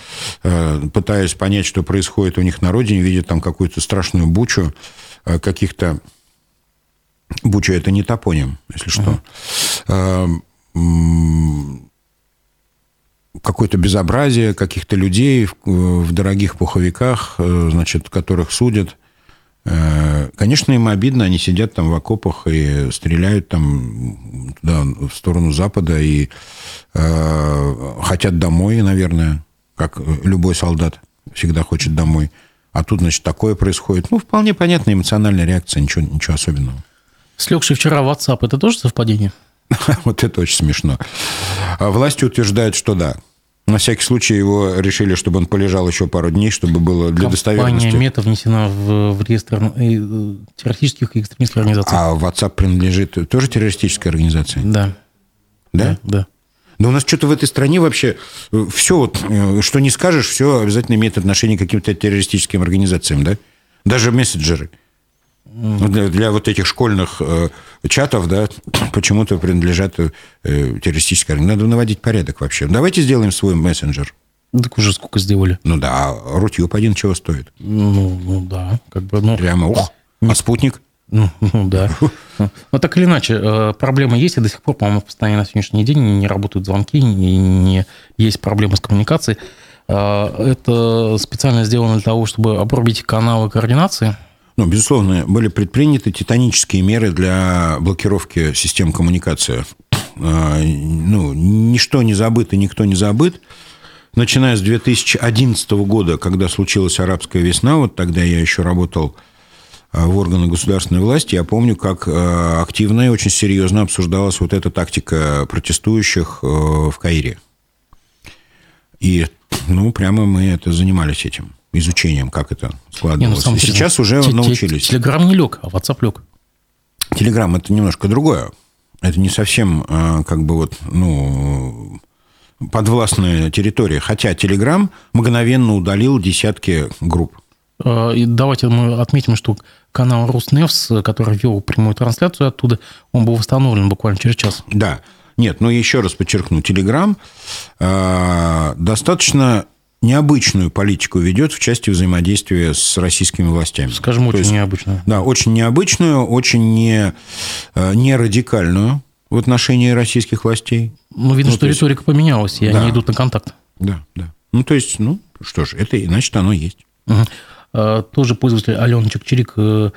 а, пытаясь понять, что происходит у них на родине, видят там какую-то страшную бучу а, каких-то... Буча – это не топоним, если что. Uh-huh. Какое-то безобразие каких-то людей в, в дорогих пуховиках, э, значит, которых судят – Э, конечно, им обидно, они сидят там в окопах и стреляют там туда, в сторону Запада и э, хотят домой, наверное, как любой солдат всегда хочет домой. А тут, значит, такое происходит. Ну, вполне понятная эмоциональная реакция, ничего, ничего особенного. Слегший вчера WhatsApp, это тоже совпадение? *laughs* Вот это очень смешно. А власти утверждают, что да. На всякий случай его решили, чтобы он полежал еще пару дней, чтобы было для достоверности. Компания Мета внесена в, в реестр э, террористических и экстремистских организаций. А WhatsApp принадлежит тоже террористической организации? Да. Да? Да. Да у нас что-то в этой стране вообще э, все, вот, э, что не скажешь, все обязательно имеет отношение к каким-то террористическим организациям, да? Даже мессенджеры. Для, для вот этих школьных э, чатов, да, *clears throat* почему-то принадлежат э, террористической организации. Надо наводить порядок вообще. Давайте сделаем свой мессенджер. Так уже сколько сделали. Ну да, Рутюб один чего стоит? Ну, ну да, как бы, ну... Прямо, ох, а спутник? Ну, ну да. Но так или иначе, э, проблема есть, и до сих пор, по-моему, постоянно на сегодняшний день не работают звонки, не, не есть проблемы с коммуникацией. Э, это специально сделано для того, чтобы обрубить каналы координации. Ну, безусловно, были предприняты титанические меры для блокировки систем коммуникации. Э, ну, ничто не забыто, никто не забыт. Начиная с 2011 года, когда случилась арабская весна, вот тогда я еще работал Э, в органах государственной власти, я помню, как э, активно и очень серьезно обсуждалась вот эта тактика протестующих э, в Каире. И, ну, прямо мы это занимались этим, изучением, как это складывалось. Не, ну, Сейчас уже те, научились. Телеграм не лег, а WhatsApp лег. Телеграм – это немножко другое. Это не совсем, как бы вот, ну, подвластная территория. Хотя Телеграм мгновенно удалил десятки групп. И давайте мы отметим, что канал Руснефс, который вел прямую трансляцию оттуда, он был восстановлен буквально через час. Да. Нет, но еще раз подчеркну, Телеграм э, достаточно необычную политику ведет в части взаимодействия с российскими властями. Скажем, очень есть, необычную. Да, очень необычную, очень не, э, не радикальную в отношении российских властей. Ну, видно, ну, что есть... риторика поменялась, и да. они идут на контакт. Да, да. Ну, то есть, ну, что ж, это, значит, оно есть. Угу. Э, тоже пользователи Алена Чекчерик э,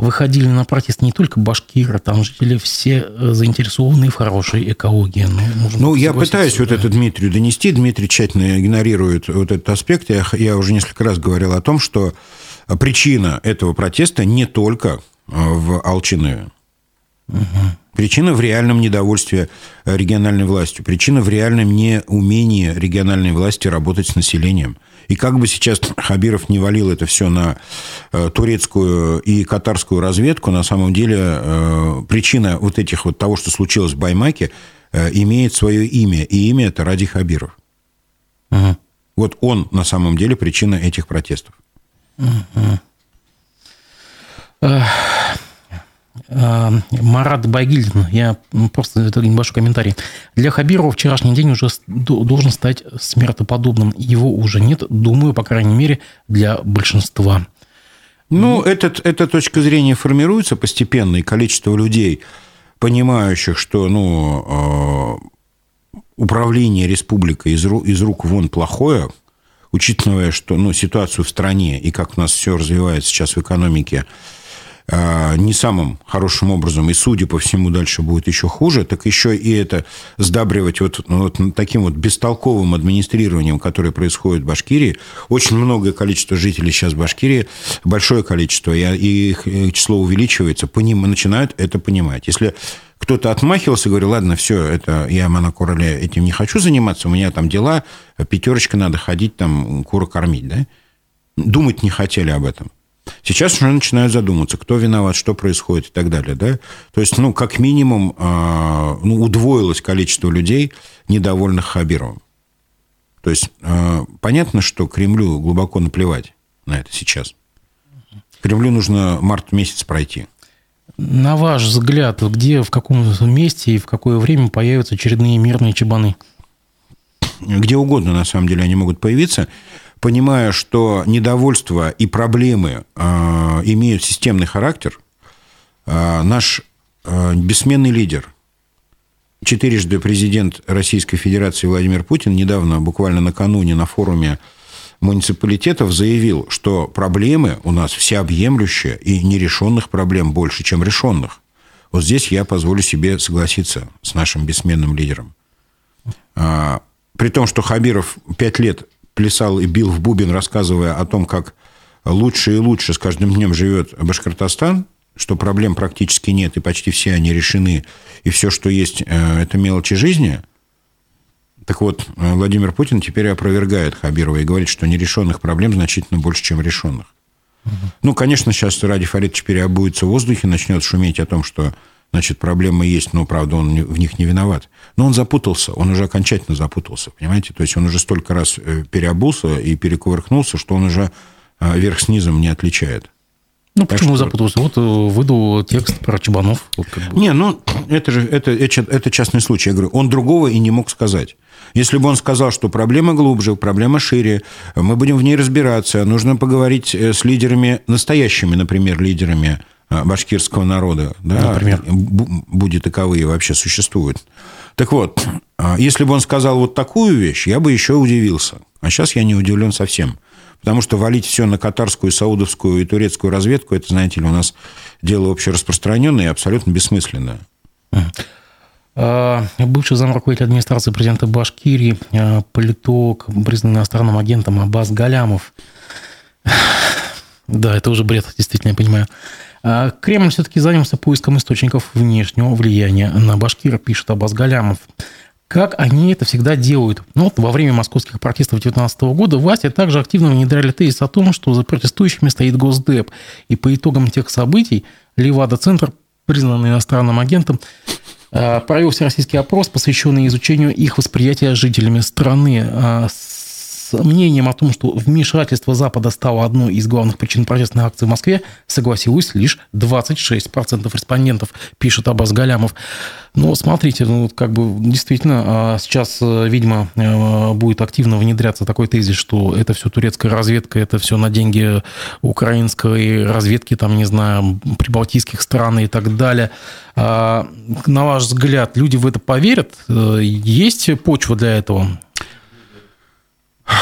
выходили на протест не только башкиры, там жители все э, заинтересованы в хорошей экологии. Ну, ну я пытаюсь да. вот это Дмитрию донести. Дмитрий тщательно игнорирует вот этот аспект. Я, я уже несколько раз говорил о том, что причина этого протеста не только в Алчинове. Угу. Причина в реальном недовольстве региональной властью. Причина в реальном неумении региональной власти работать с населением – и как бы сейчас Хабиров не валил это все на э, турецкую и катарскую разведку, на самом деле э, причина вот этих вот того, что случилось в Баймаке, э, имеет свое имя. И имя это Ради Хабиров. Угу. Вот он на самом деле причина этих протестов. Угу. Э, Марат Байгильдин, я просто небольшой комментарий. Для Хабирова вчерашний день уже должен стать смертоподобным. Его уже нет, думаю, по крайней мере, для большинства. Ну, этот, эта точка зрения формируется постепенно, и количество людей, понимающих, что ну, э, управление республикой из, из рук вон плохое, учитывая, что ну, ситуацию в стране и как у нас все развивается сейчас в экономике, а, не самым хорошим образом, и, судя по всему, дальше будет еще хуже, так еще и это сдабривать вот, ну, вот таким вот бестолковым администрированием, которое происходит в Башкирии. Очень многое количество жителей сейчас в Башкирии, большое количество, и их число увеличивается, поним, начинают это понимать. Если кто-то отмахивался, говорил, ладно, все, это я монокороле этим не хочу заниматься, у меня там дела, пятерочка надо ходить, там, кура кормить, да? Думать не хотели об этом. Сейчас уже начинают задумываться, кто виноват, что происходит и так далее. Да? То есть, ну, как минимум, а, ну, удвоилось количество людей, недовольных Хабировым. То есть, а, понятно, что Кремлю глубоко наплевать на это сейчас. Кремлю нужно март месяц пройти. На ваш взгляд, где, в каком месте и в какое время появятся очередные мирные чебаны? Где угодно, на самом деле, они могут появиться понимая, что недовольство и проблемы э, имеют системный характер, э, наш э, бессменный лидер, четырежды президент Российской Федерации Владимир Путин недавно, буквально накануне на форуме муниципалитетов заявил, что проблемы у нас всеобъемлющие и нерешенных проблем больше, чем решенных. Вот здесь я позволю себе согласиться с нашим бессменным лидером. При том, что Хабиров пять лет плясал и бил в бубен, рассказывая о том, как лучше и лучше с каждым днем живет Башкортостан, что проблем практически нет, и почти все они решены, и все, что есть, э, это мелочи жизни. Так вот, э, Владимир Путин теперь опровергает Хабирова и говорит, что нерешенных проблем значительно больше, чем решенных. Угу. Ну, конечно, сейчас Ради Фаридович переобуется в воздухе, начнет шуметь о том, что значит, проблемы есть, но, правда, он в них не виноват. Но он запутался, он уже окончательно запутался, понимаете? То есть он уже столько раз э, переобулся и перекувыркнулся, что он уже верх с низом не отличает. Ну, почему что... запутался? Вот э, выдал текст про Чебанов. Вот как бы. Не, ну, это же это, это частный случай. Я говорю, он другого и не мог сказать. Если бы он сказал, что проблема глубже, проблема шире, мы будем в ней разбираться, нужно поговорить э, с лидерами, настоящими, например, лидерами э, башкирского народа, да, например, будет таковые вообще существуют. Так вот, если бы он сказал вот такую вещь, я бы еще удивился. А сейчас я не удивлен совсем. Потому что валить все на катарскую, саудовскую и турецкую разведку, это, знаете ли, у нас дело общераспространенное и абсолютно бессмысленное. А, бывший зам руководителя администрации президента Башкирии, а, политолог, признанный иностранным агентом Аббас Галямов. *sighs* Да, это уже бред, действительно, я понимаю. А, Кремль все-таки занялся поиском источников внешнего влияния на Башкира, пишет Аббас Галямов как они это всегда делают. Ну, вот во время московских протестов 2019 года власти также активно внедряли тезис о том, что за протестующими стоит Госдеп. И по итогам тех событий Левада-центр, признанный иностранным агентом, э, провел всероссийский опрос, посвященный изучению их восприятия жителями страны. А мнением о том, что вмешательство Запада стало одной из главных причин протестной акции в Москве, согласилось лишь 26% респондентов, пишет Абаз Галямов. Но смотрите, ну, как бы действительно а, сейчас, э, видимо, э, будет активно внедряться такой тезис, что это все турецкая разведка, это все на деньги украинской разведки, там, не знаю, прибалтийских стран и так далее. А, на ваш взгляд, люди в это поверят? Э, есть почва для этого?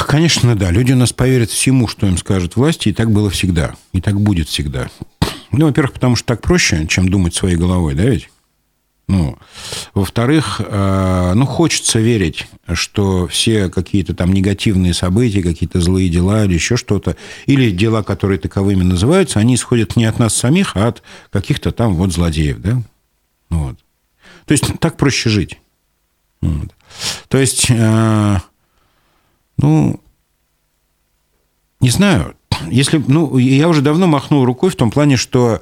Конечно, да. Люди у нас поверят всему, что им скажут власти, и так было всегда. И так будет всегда. Ну, во-первых, потому что так проще, чем думать своей головой, да ведь? Ну, во-вторых, э, ну, хочется верить, что все какие-то там негативные события, какие-то злые дела или еще что-то, или дела, которые таковыми называются, они исходят не от нас самих, а от каких-то там вот злодеев, да? Вот. То есть так проще жить. Вот. То есть э, ну, не знаю. Если, ну, я уже давно махнул рукой в том плане, что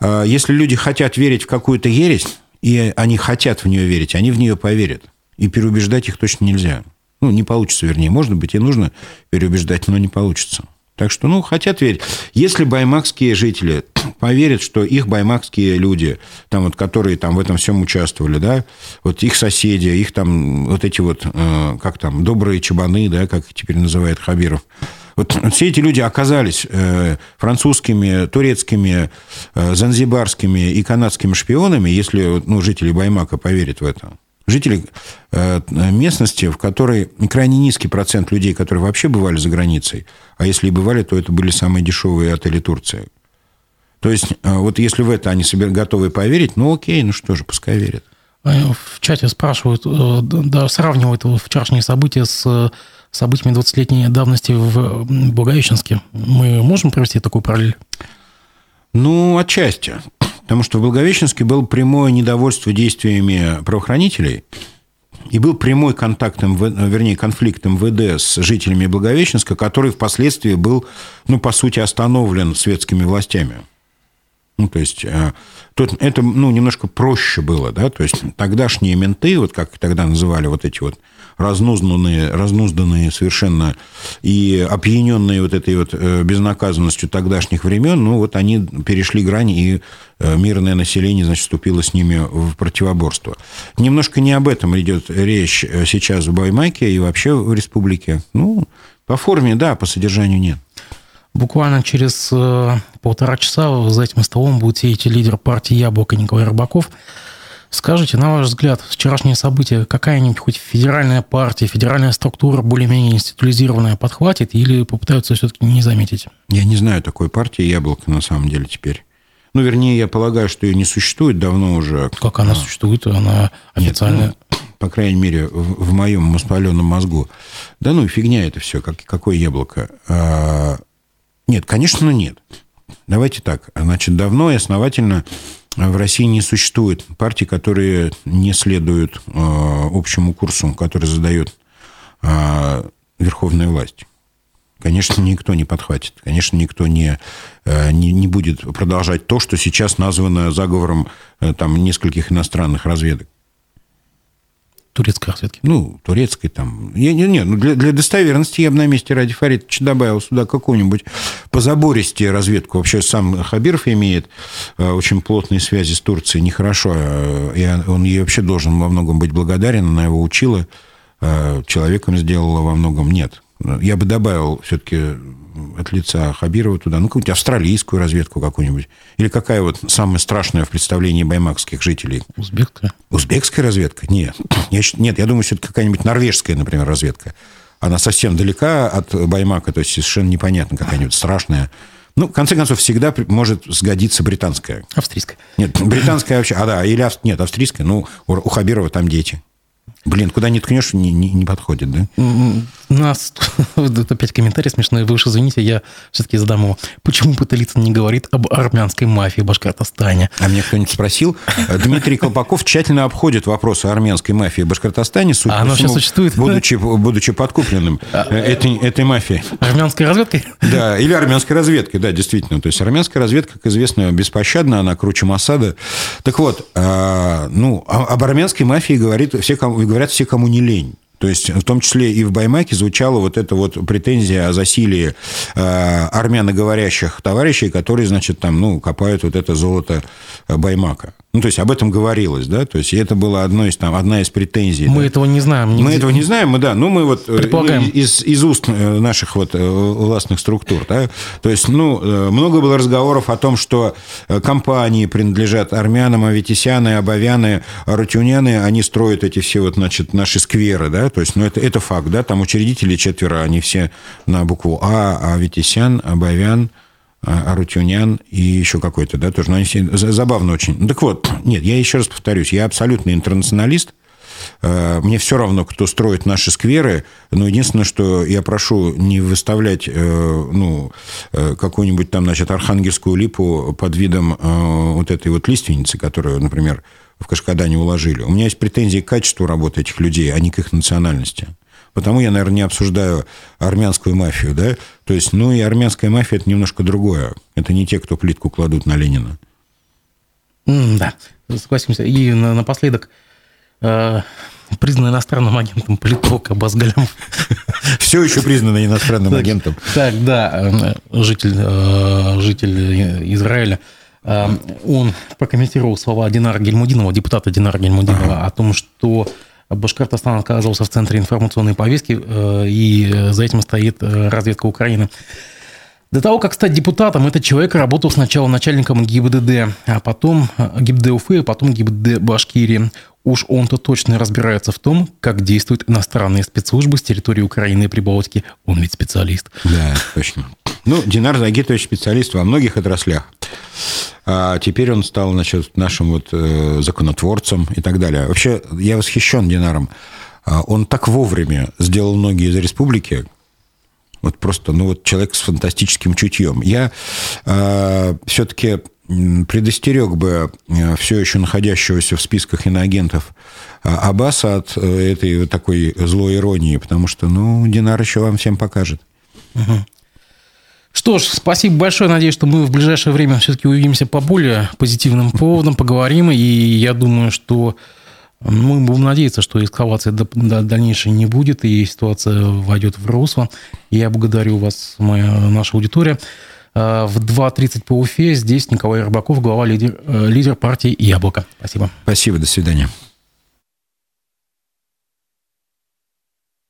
э, если люди хотят верить в какую-то ересь, и они хотят в нее верить, они в нее поверят. И переубеждать их точно нельзя. Ну, не получится, вернее. Может быть, и нужно переубеждать, но не получится. Так что, ну, хотят верить. Если баймакские жители *clears throat* поверят, что их баймакские люди, там вот, которые там в этом всем участвовали, да, вот их соседи, их там вот эти вот, э, как там, добрые чабаны, да, как их теперь называет Хабиров, вот все эти люди оказались э, французскими, турецкими, э, занзибарскими и канадскими шпионами, если ну, жители Баймака поверят в это жители э, местности, в которой крайне низкий процент людей, которые вообще бывали за границей, а если и бывали, то это были самые дешевые отели Турции. То есть, э, вот если в это они себе готовы поверить, ну окей, ну что же, пускай верят. В чате спрашивают, э, да, сравнивают вчерашние события с событиями 20-летней давности в Благовещенске. Мы можем провести такую параллель? Ну, отчасти. Потому что в Благовещенске было прямое недовольство действиями правоохранителей, и был прямой контакт, вернее, конфликт МВД с жителями Благовещенска, который впоследствии был, ну, по сути, остановлен светскими властями. Ну, то есть, э, тут это, ну, немножко проще было, да, то есть, тогдашние менты, вот как тогда называли вот эти вот разнузданные, разнузданные совершенно и опьяненные вот этой вот э, безнаказанностью тогдашних времен, ну, вот они перешли грани, и э, мирное население, значит, вступило с ними в противоборство. Немножко не об этом идет речь э, сейчас в Баймаке и вообще в республике. Ну, по форме, да, по содержанию нет. Буквально через полтора часа за этим столом будет сидеть лидер партии «Яблоко» Николай Рыбаков. Скажите, на ваш взгляд, вчерашние события, какая-нибудь хоть федеральная партия, федеральная структура более-менее институализированная подхватит или попытаются все-таки не заметить? Я не знаю такой партии «Яблоко» на самом деле теперь. Ну, вернее, я полагаю, что ее не существует давно уже. Как она а. существует? Она официальная? Нет, ну, по крайней мере, в, в моем воспаленном мозгу. Да ну, фигня это все, как, какое яблоко. А, Нет, конечно, нет. Давайте так. Значит, давно и основательно в России не существует партий, которые не следуют э, общему курсу, который задает э, верховная власть. Конечно, никто не подхватит. Конечно, никто не, э, не, не будет продолжать то, что сейчас названо заговором там, нескольких иностранных разведок. Турецкой разведки. Ну, турецкой там. Не, не, не, ну для, для достоверности я бы на месте Ради Фаридовича добавил сюда какую-нибудь позабористее разведку. Вообще сам Хабиров имеет э, очень плотные связи с Турцией. Нехорошо. Э, и он ей вообще должен во многом быть благодарен. Она его учила. Э, человеком сделала во многом. Нет. Я бы добавил все-таки от лица Хабирова туда, ну, какую-нибудь австралийскую разведку какую-нибудь. Или какая вот самая страшная в представлении баймакских жителей? Узбекская. Узбекская разведка? Нет. *clears throat* Я, нет, я думаю, что это какая-нибудь норвежская, например, разведка. Она совсем далека от Баймака, то есть совершенно непонятно какая-нибудь страшная. Ну, в конце концов, всегда может сгодиться британская. Австрийская. Нет, британская вообще. А, да, или... Нет, австрийская. Ну, у Хабирова там дети. Блин, куда не ткнешь, не, не, не подходит, да? Нас, *laughs* вот опять комментарий смешной, вы уж извините, я все-таки задам его. Почему Паталицын не говорит об армянской мафии в Башкортостане? А мне кто-нибудь спросил. Дмитрий Колпаков тщательно обходит вопросы армянской мафии в Башкортостане, судя а по всему, существует? Будучи, будучи подкупленным а, этой, этой мафией. Армянской разведкой? Да, или армянской разведкой, да, действительно. То есть армянская разведка, как известно, беспощадна, она круче Масада. Так вот, а, ну, об армянской мафии говорит все, кому говорят все, кому не лень. То есть, в том числе и в Баймаке звучала вот эта вот претензия о засилии э, армяноговорящих товарищей, которые, значит, там, ну, копают вот это золото Баймака. Ну, то есть, об этом говорилось, да, то есть, это была одно из, там, одна из претензий. Мы да? этого не знаем. Нигде. Мы этого не знаем, мы, да, ну, мы вот э, Предполагаем. из, из уст э, наших вот э, властных структур, да, то есть, ну, много было разговоров о том, что компании принадлежат армянам, аветисяны, абавяны, рутюняны, они строят эти все вот, значит, наши скверы, да, то есть, ну, это, это факт, да, там учредители четверо, они все на букву А, Аветисян, Абавян, а, Арутюнян и еще какой-то, да, тоже, но они забавно очень. Ну, так вот, нет, я еще раз повторюсь, я абсолютный интернационалист, э, мне все равно, кто строит наши скверы, но единственное, что я прошу не выставлять э, ну, э, какую-нибудь там, значит, архангельскую липу под видом вот этой вот лиственницы, которую, например, в Кашкадане уложили. У меня есть претензии к качеству работы этих людей, а не к их национальности. Потому я, наверное, не обсуждаю армянскую мафию, да? То есть, ну и армянская мафия – это немножко другое. Это не те, кто плитку кладут на Ленина. Mm, да, согласимся. И напоследок, э, признан иностранным агентом политолог Аббас Галямов. *laughs* Все еще признан иностранным агентом. Так, да, э, житель, э, житель Израиля. Э, он прокомментировал слова Динара Гельмудинова, депутата Динара Гельмудинова, о том, что Башкортостан оказывался в центре информационной повестки, э, и за этим стоит э, разведка Украины. До того, как стать депутатом, этот человек работал сначала начальником ГИБДД, а потом э, ГИБДД Уфы, а потом ГИБДД Башкирии. Уж он-то точно разбирается в том, как действуют иностранные спецслужбы с территории Украины и Прибалтики. Он ведь специалист. Да, точно. Ну, Динар Загитович специалист во многих отраслях. А теперь он стал значит, нашим вот э, законотворцем и так далее. Вообще, я восхищен Динаром. А он так вовремя сделал многие из республики, вот просто, ну вот человек с фантастическим чутьем. Я э, все-таки предостерег бы все еще находящегося в списках иноагентов Аббаса от э, этой такой злой иронии, потому что, ну, Динар еще вам всем покажет. Угу. Что ж, спасибо большое. Надеюсь, что мы в ближайшее время все-таки увидимся по более позитивным поводам, поговорим. И я думаю, что мы будем надеяться, что эскалации дальнейшей не будет, и ситуация войдет в русло. Я благодарю вас, моя, наша аудитория. А, в 2.30 по Уфе здесь Николай Рыбаков, глава лидер, э, лидер партии «Яблоко». Спасибо. Спасибо, до свидания.